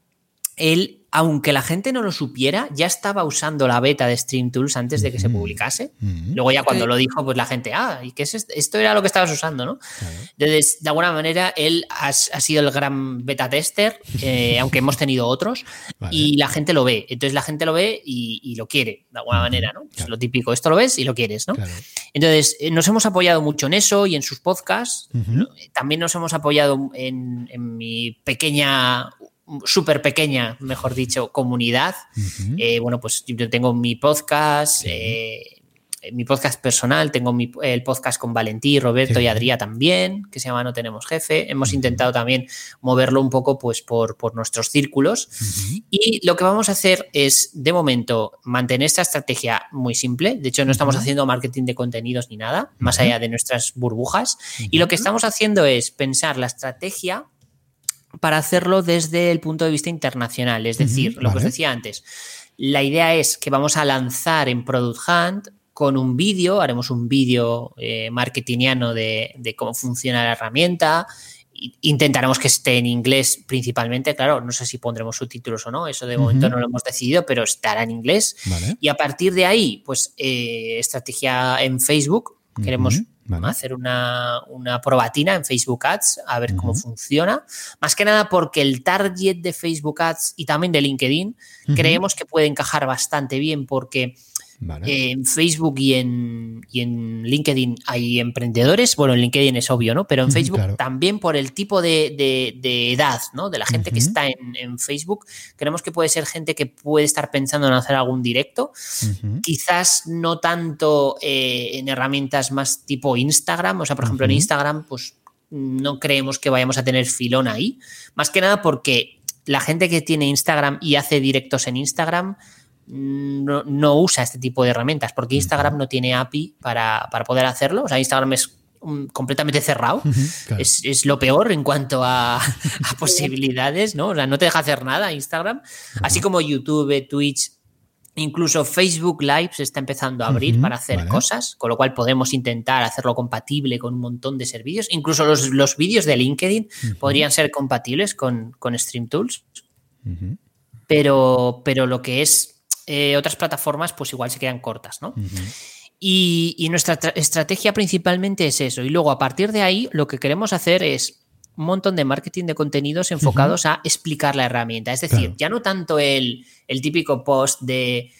él aunque la gente no lo supiera, ya estaba usando la beta de Stream Tools antes de que se publicase. Luego ya cuando lo dijo, pues la gente, ah, ¿y qué es esto? Esto era lo que estabas usando, ¿no? Entonces, de alguna manera, él ha, sido el gran beta tester, eh, aunque hemos tenido otros, y la gente lo ve. Entonces la gente lo ve y, lo quiere, de alguna manera, ¿no? Es lo típico, esto lo ves y lo quieres, ¿no? Entonces, eh, nos hemos apoyado mucho en eso y en sus podcasts. También nos hemos apoyado en, en mi pequeña súper pequeña, mejor dicho, comunidad. Eh, bueno, pues yo tengo mi podcast, eh, mi podcast personal, tengo el podcast con Valentí, Roberto y Adrià también, que se llama No Tenemos Jefe. Hemos intentado también moverlo un poco pues, por, por nuestros círculos. Y lo que vamos a hacer es, de momento, mantener esta estrategia muy simple. De hecho, no estamos haciendo marketing de contenidos ni nada, más allá de nuestras burbujas. Y lo que estamos haciendo es pensar la estrategia para hacerlo desde el punto de vista internacional. Es decir, lo que os decía antes, la idea es que vamos a lanzar en Product Hunt con un vídeo, haremos un vídeo eh, marketingiano de, cómo funciona la herramienta. Intentaremos que esté en inglés principalmente, claro, no sé si pondremos subtítulos o no, eso de momento no lo hemos decidido, pero estará en inglés. Y a partir de ahí, pues eh, estrategia en Facebook, queremos hacer una, probatina en Facebook Ads, a ver cómo funciona. Más que nada porque el target de Facebook Ads y también de LinkedIn creemos que puede encajar bastante bien porque en Facebook y en, en, LinkedIn hay emprendedores. Bueno, en LinkedIn es obvio, ¿no? Pero en Facebook también por el tipo de, edad, ¿no? De la gente que está en, Facebook, creemos que puede ser gente que puede estar pensando en hacer algún directo. Quizás no tanto eh, en herramientas más tipo Instagram. O sea, por ejemplo, en Instagram, pues no creemos que vayamos a tener filón ahí. Más que nada porque la gente que tiene Instagram y hace directos en Instagram no, usa este tipo de herramientas, porque Instagram no tiene API para, poder hacerlo. O sea, Instagram es completamente cerrado. es, lo peor en cuanto a, posibilidades, ¿no? O sea, no te deja hacer nada Instagram. Así como YouTube, Twitch, incluso Facebook Live se está empezando a abrir para hacer cosas, con lo cual podemos intentar hacerlo compatible con un montón de servicios. Incluso los, vídeos de LinkedIn podrían ser compatibles con, con Stream Tools. Pero, pero lo que es eh, otras plataformas pues igual se quedan cortas, ¿no? y, nuestra estrategia principalmente es eso. Y luego a partir de ahí lo que queremos hacer es un montón de marketing de contenidos enfocados a explicar la herramienta. Es decir, ya no tanto el, típico post de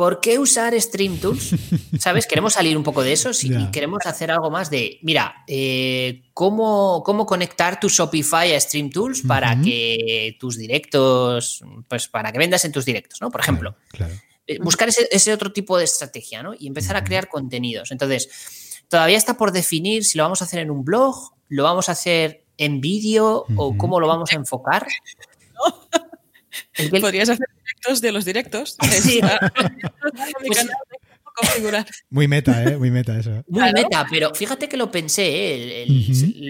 ¿por qué usar Stream Tools? ¿Sabes? Queremos salir un poco de eso y queremos hacer algo más de, mira, eh, ¿cómo, ¿cómo, conectar tu Shopify a Stream Tools para que tus directos, pues para que vendas en tus directos, ¿no? Por ejemplo. Eh, buscar ese, otro tipo de estrategia, ¿no? Y empezar a crear contenidos. Entonces, todavía está por definir si lo vamos a hacer en un blog, lo vamos a hacer en vídeo o cómo lo vamos a enfocar. Podrías hacer directos de los directos. Muy meta, ¿eh? Muy meta eso. Muy meta, pero fíjate que lo pensé, ¿eh?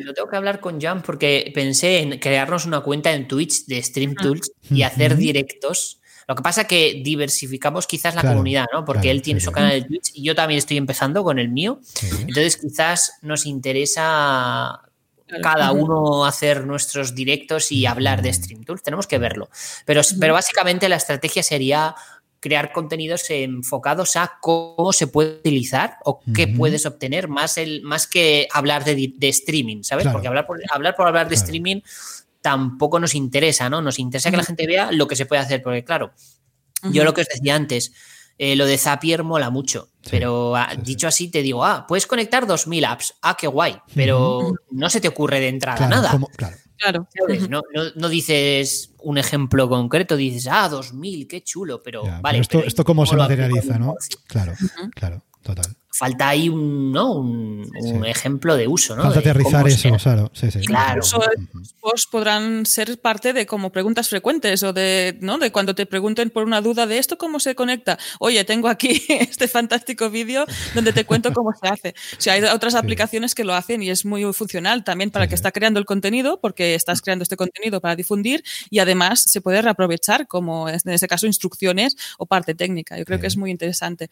lo tengo que hablar con Jan porque pensé en crearnos una cuenta en Twitch de Stream Tools y hacer directos. Lo que pasa es que diversificamos quizás la comunidad, ¿no? Porque él tiene su canal de Twitch y yo también estoy empezando con el mío. Entonces quizás nos interesa cada uno hacer nuestros directos y hablar de Stream Tools, tenemos que verlo. Pero, pero básicamente la estrategia sería crear contenidos enfocados a cómo se puede utilizar o qué puedes obtener, más, el, más que hablar de, streaming, ¿sabes? Porque hablar por, hablar por hablar de streaming tampoco nos interesa, ¿no? Nos interesa que la gente vea lo que se puede hacer, porque claro, yo lo que os decía antes, eh, lo de Zapier mola mucho, pero ah, dicho así te digo, ah, puedes conectar 2000 apps, ah, qué guay, pero no se te ocurre de entrada nada. claro. Claro. No, no, dices un ejemplo concreto, dices, ah, 2000, qué chulo, pero vale. esto, esto cómo se materializa, ¿no? Claro, claro, total falta ahí un, ¿no? un, ejemplo de uso. ¿no? Falta aterrizar eso, claro. Sí, sí. claro. Pues podrán ser parte de como preguntas frecuentes o de, ¿no? de cuando te pregunten por una duda de esto, ¿cómo se conecta? Oye, tengo aquí este fantástico vídeo donde te cuento cómo se hace. O sea, hay otras aplicaciones que lo hacen y es muy funcional también para el que está creando el contenido, porque estás creando este contenido para difundir y además se puede reaprovechar como en este caso instrucciones o parte técnica. Yo creo que es muy interesante.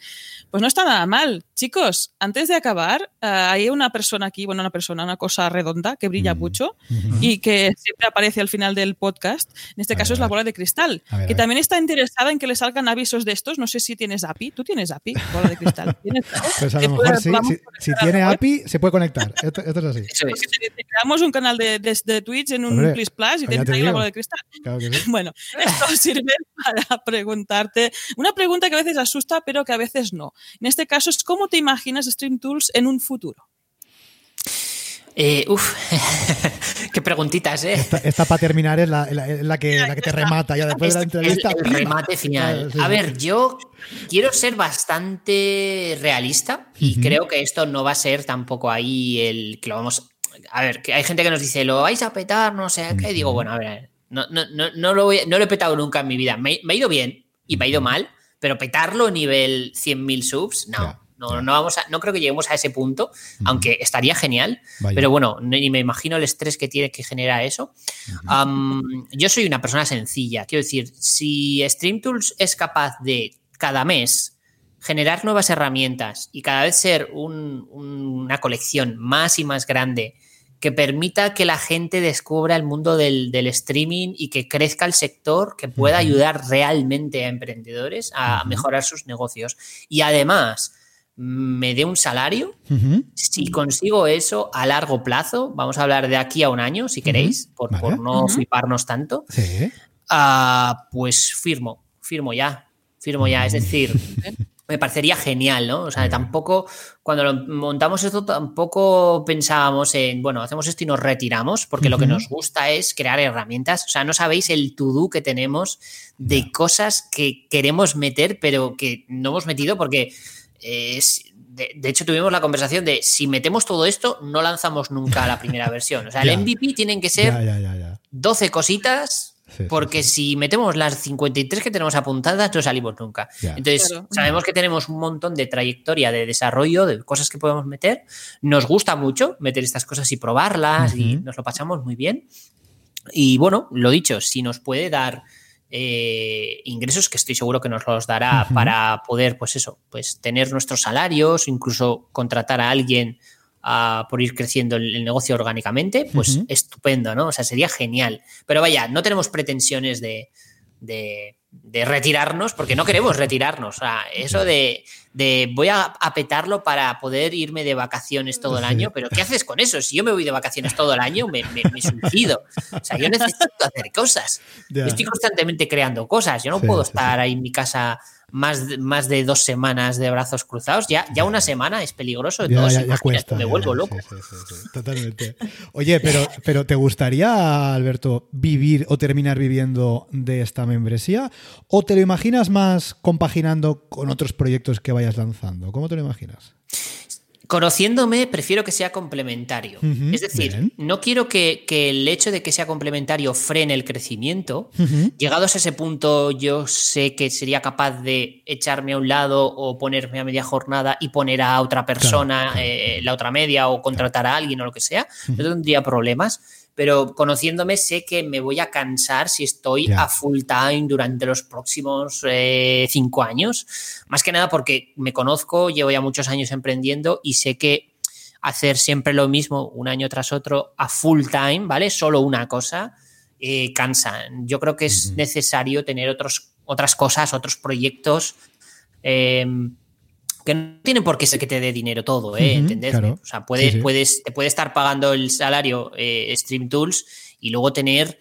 Pues no está nada mal, chicos Chicos, antes de acabar, eh, hay una persona aquí, bueno, una persona, una cosa redonda que brilla mucho y que siempre aparece al final del podcast. En este caso es la bola de cristal, que también está interesada en que le salgan avisos de estos. No sé si tienes API. ¿Tú tienes API, bola de cristal? Pues a lo mejor sí. Si, tiene API, se puede conectar. Esto, es así. creamos un canal de, de, Twitch en un Plus Plus y tienes ahí la bola de cristal. Bueno, esto sirve para preguntarte una pregunta que a veces asusta, pero que a veces no. En este caso es cómo te imaginas Stream Tools en un futuro? Eh, uf, qué preguntitas, ¿eh? Esta, para terminar es la, que, te remata ya después de la entrevista. El, remate final. A ver, yo quiero ser bastante realista y creo que esto no va a ser tampoco ahí el que lo vamos. A ver, que hay gente que nos dice, lo vais a petar, no sé qué. Digo, bueno, a ver, no, no, no, lo, voy, no lo he petado nunca en mi vida. Me, ha ido bien y me ha ido mal, pero petarlo nivel 100.000 subs, no. No, no, vamos a, no creo que lleguemos a ese punto, aunque estaría genial. Pero bueno, ni me imagino el estrés que tiene que generar eso. yo soy una persona sencilla. Quiero decir, si StreamTools es capaz de cada mes generar nuevas herramientas y cada vez ser una colección más y más grande que permita que la gente descubra el mundo del, streaming y que crezca el sector, que pueda ayudar realmente a emprendedores a mejorar sus negocios. Y además, me dé un salario, si consigo eso a largo plazo, vamos a hablar de aquí a un año, si queréis, por, no fliparnos tanto, ah, pues firmo, firmo ya, firmo ya. Es decir, me parecería genial, ¿no? O sea, tampoco, cuando montamos esto, tampoco pensábamos en, bueno, hacemos esto y nos retiramos, porque lo que nos gusta es crear herramientas. O sea, no sabéis el to-do que tenemos de cosas que queremos meter, pero que no hemos metido porque de, hecho, tuvimos la conversación de si metemos todo esto, no lanzamos nunca la primera versión. O sea, el MVP tienen que ser 12 cositas. porque si metemos las 53 que tenemos apuntadas, no salimos nunca. Entonces, sabemos que tenemos un montón de trayectoria de desarrollo, de cosas que podemos meter. Nos gusta mucho meter estas cosas y probarlas y nos lo pasamos muy bien. Y bueno, lo dicho, si nos puede dar eh, ingresos que estoy seguro que nos los dará para poder, pues eso, pues tener nuestros salarios, incluso contratar a alguien por ir creciendo el, negocio orgánicamente, pues estupendo, ¿no? O sea, sería genial. Pero vaya, no tenemos pretensiones de, de retirarnos, porque no queremos retirarnos. O sea, eso de, voy a, petarlo para poder irme de vacaciones todo el año, pero ¿qué haces con eso? Si yo me voy de vacaciones todo el año, me, me, suicido. O sea, yo necesito hacer cosas. estoy constantemente creando cosas. Yo no puedo estar ahí en mi casa más, más de dos semanas de brazos cruzados, ya, ya una semana es peligroso. Ya, ya, cuesta, me vuelvo loco. totalmente. Oye, pero, pero ¿te gustaría, Alberto, vivir o terminar viviendo de esta membresía? ¿O te lo imaginas más compaginando con otros proyectos que vayas lanzando? ¿Cómo te lo imaginas? Conociéndome, prefiero que sea complementario. es decir, no quiero que, el hecho de que sea complementario frene el crecimiento. Llegados a ese punto, yo sé que sería capaz de echarme a un lado o ponerme a media jornada y poner a otra persona eh, la otra media o contratar a alguien o lo que sea. No tendría problemas pero conociéndome sé que me voy a cansar si estoy a full time durante los próximos eh, cinco años. Más que nada porque me conozco, llevo ya muchos años emprendiendo y sé que hacer siempre lo mismo un año tras otro a full time, ¿vale? Solo una cosa, eh, cansa. Yo creo que es necesario tener otros, otras cosas, otros proyectos. Em, que no tienen por qué ser que te dé dinero todo, ¿eh? ¿Entendés? O sea, puedes, puedes, te puede estar pagando el salario eh, Stream Tools y luego tener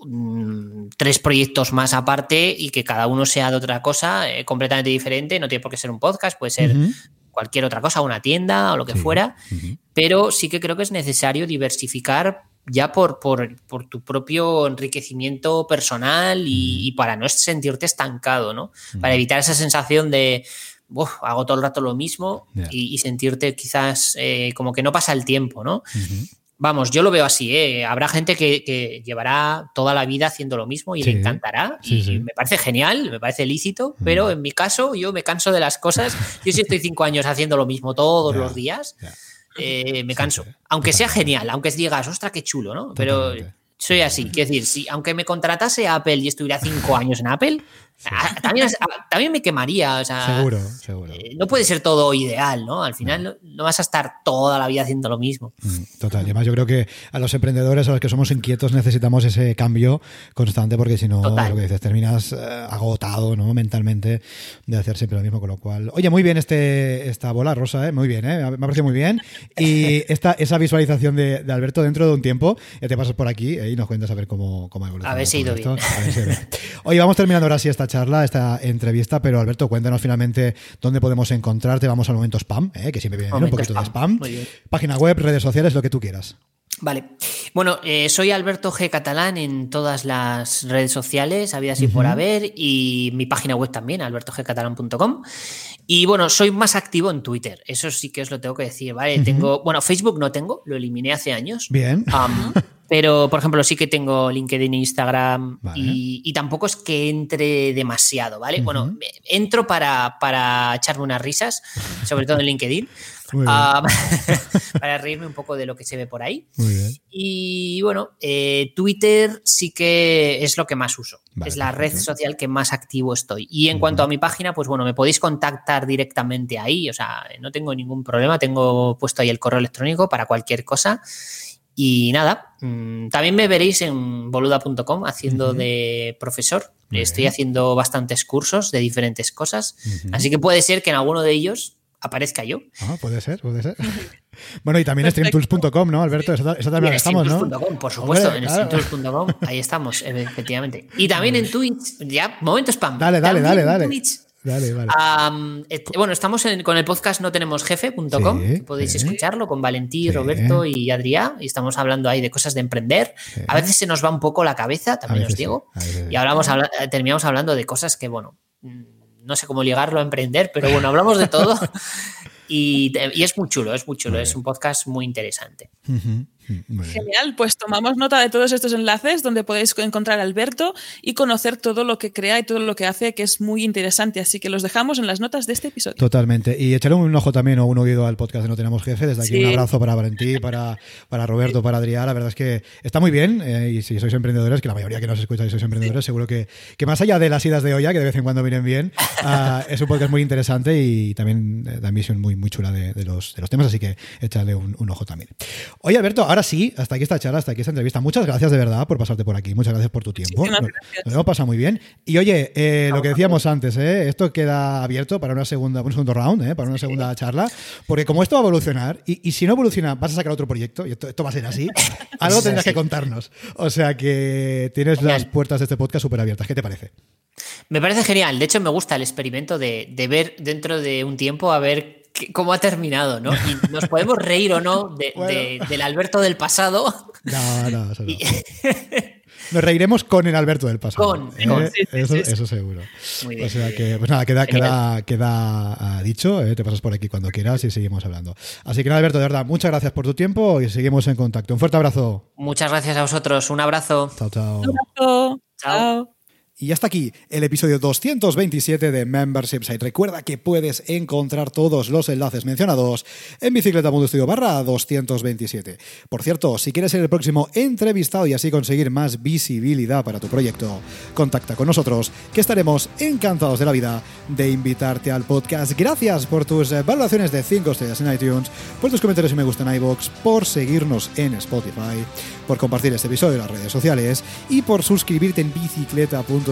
mm, tres proyectos más aparte y que cada uno sea de otra cosa eh, completamente diferente. No tiene por qué ser un podcast, puede ser cualquier otra cosa, una tienda o lo que fuera. Pero sí que creo que es necesario diversificar ya por, por, tu propio enriquecimiento personal y, para no sentirte estancado, ¿no? Para evitar esa sensación de hago todo el rato lo mismo y, sentirte quizás eh, como que no pasa el tiempo, ¿no? Vamos, yo lo veo así, ¿eh? Habrá gente que, llevará toda la vida haciendo lo mismo y le encantará. y me parece genial, me parece lícito, pero en mi caso yo me canso de las cosas. Yo si estoy cinco años haciendo lo mismo todos los días, eh, me canso. Aunque sea genial, aunque digas, ostras, qué chulo, ¿no? Pero soy así. Quiero decir, si aunque me contratase Apple y estuviera cinco años en Apple, Ah, también, también me quemaría. seguro, seguro. Eh, no puede ser todo ideal, ¿no? Al final no, vas a estar toda la vida haciendo lo mismo. Mm, total. además, yo creo que a los emprendedores, a los que somos inquietos, necesitamos ese cambio constante porque si no, lo que dices, terminas eh, agotado, ¿no? Mentalmente de hacer siempre lo mismo. Con lo cual, oye, muy bien este, esta bola rosa, ¿eh? Muy bien, ¿eh? Me ha parecido muy bien. Y esta, esa visualización de, Alberto dentro de un tiempo, ya te pasas por aquí y nos cuentas a ver cómo, cómo ha evolucionado. A ver si ha ido bien. Oye, vamos terminando ahora sí esta charla, esta entrevista, pero Alberto, cuéntanos finalmente dónde podemos encontrarte. Vamos al momento spam, ¿eh? que siempre viene un poquito de spam. Página web, redes sociales, lo que tú quieras. Vale. Bueno, eh, soy Alberto G. Catalán en todas las redes sociales, había así por haber, y mi página web también, albertogcatalán.com. Y bueno, soy más activo en Twitter, eso sí que os lo tengo que decir, ¿vale? Tengo, bueno, Facebook no tengo, lo eliminé hace años. Bien. pero, por ejemplo, sí que tengo LinkedIn, Instagram y, tampoco es que entre demasiado, ¿vale? Bueno, entro para, para echarme unas risas, sobre todo en LinkedIn. Ah, para reírme un poco de lo que se ve por ahí. Y bueno, eh, Twitter sí que es lo que más uso. es la red social que más activo estoy. Y en cuanto a mi página, pues bueno, me podéis contactar directamente ahí. O sea, no tengo ningún problema. Tengo puesto ahí el correo electrónico para cualquier cosa. Y nada, mm, también me veréis en boluda.com haciendo de profesor. Estoy haciendo bastantes cursos de diferentes cosas. Así que puede ser que en alguno de ellos aparezca yo. Ah, puede ser, puede ser. bueno, y también streamtools.com, ¿no, Alberto? Esa, también estamos, ¿no? por supuesto, en streamtools.com, ahí estamos, efectivamente. Y también en Twitch, ya, momento spam. Dale, dale, dale, dale. Dale, vale. bueno, estamos con el podcast no tenemos jefe.com, podéis escucharlo con Valentí, Roberto y Adrián, y estamos hablando ahí de cosas de emprender. A veces se nos va un poco la cabeza, también os digo, y hablamos, terminamos hablando de cosas que, bueno, no sé cómo ligarlo a emprender, pero bueno, hablamos de todo. y, es muy chulo, es muy chulo, es un podcast muy interesante. Genial, pues tomamos nota de todos estos enlaces donde podéis encontrar a Alberto y conocer todo lo que crea y todo lo que hace, que es muy interesante. Así que los dejamos en las notas de este episodio. Totalmente. Y echarle un ojo también o un oído al podcast de No Tenemos Jefe. Desde aquí un abrazo para Valentí, para, para Roberto, para Adrián. La verdad es que está muy bien. Eh, y si sois emprendedores, que la mayoría que nos escucháis sois emprendedores, seguro que, que más allá de las idas de olla, que de vez en cuando vienen bien, ah, es un podcast muy interesante y también eh, da visión muy, muy chula de, los, de los temas. Así que echarle un, un ojo también. Oye, Alberto, ahora sí, hasta aquí esta charla, hasta aquí esta entrevista. Muchas gracias de verdad por pasarte por aquí. Muchas gracias por tu tiempo. Nos, nos hemos pasado muy bien. Y oye, eh, lo que decíamos antes, eh, esto queda abierto para una segunda, un segundo round, eh, para una segunda charla, porque como esto va a evolucionar, y, si no evoluciona, vas a sacar otro proyecto, y esto, va a ser así, algo tendrás que contarnos. O sea que tienes las puertas de este podcast súper abiertas. ¿Qué te parece? Me parece genial. De hecho, me gusta el experimento de, de ver dentro de un tiempo a ver cómo ha terminado, ¿no? Y nos podemos reír o no del Alberto del pasado. No, no, eso no. Nos reiremos con el Alberto del pasado. Con, ¿eh? eso, seguro. o sea que, pues nada, queda, queda, queda ah, dicho. ¿eh? Te pasas por aquí cuando quieras y seguimos hablando. Así que nada, Alberto, de verdad, muchas gracias por tu tiempo y seguimos en contacto. Un fuerte abrazo. Muchas gracias a vosotros. Un abrazo. Chao, chao. Un abrazo. Chao. Y hasta aquí el episodio 227 de Membership Site. Recuerda que puedes encontrar todos los enlaces mencionados en Bicicleta barra 227. Por cierto, si quieres ser el próximo entrevistado y así conseguir más visibilidad para tu proyecto, contacta con nosotros que estaremos encantados de la vida de invitarte al podcast. Gracias por tus valoraciones de 5 estrellas en iTunes, por tus comentarios y me gusta en iVoox, por seguirnos en Spotify, por compartir este episodio en las redes sociales y por suscribirte en bicicleta.com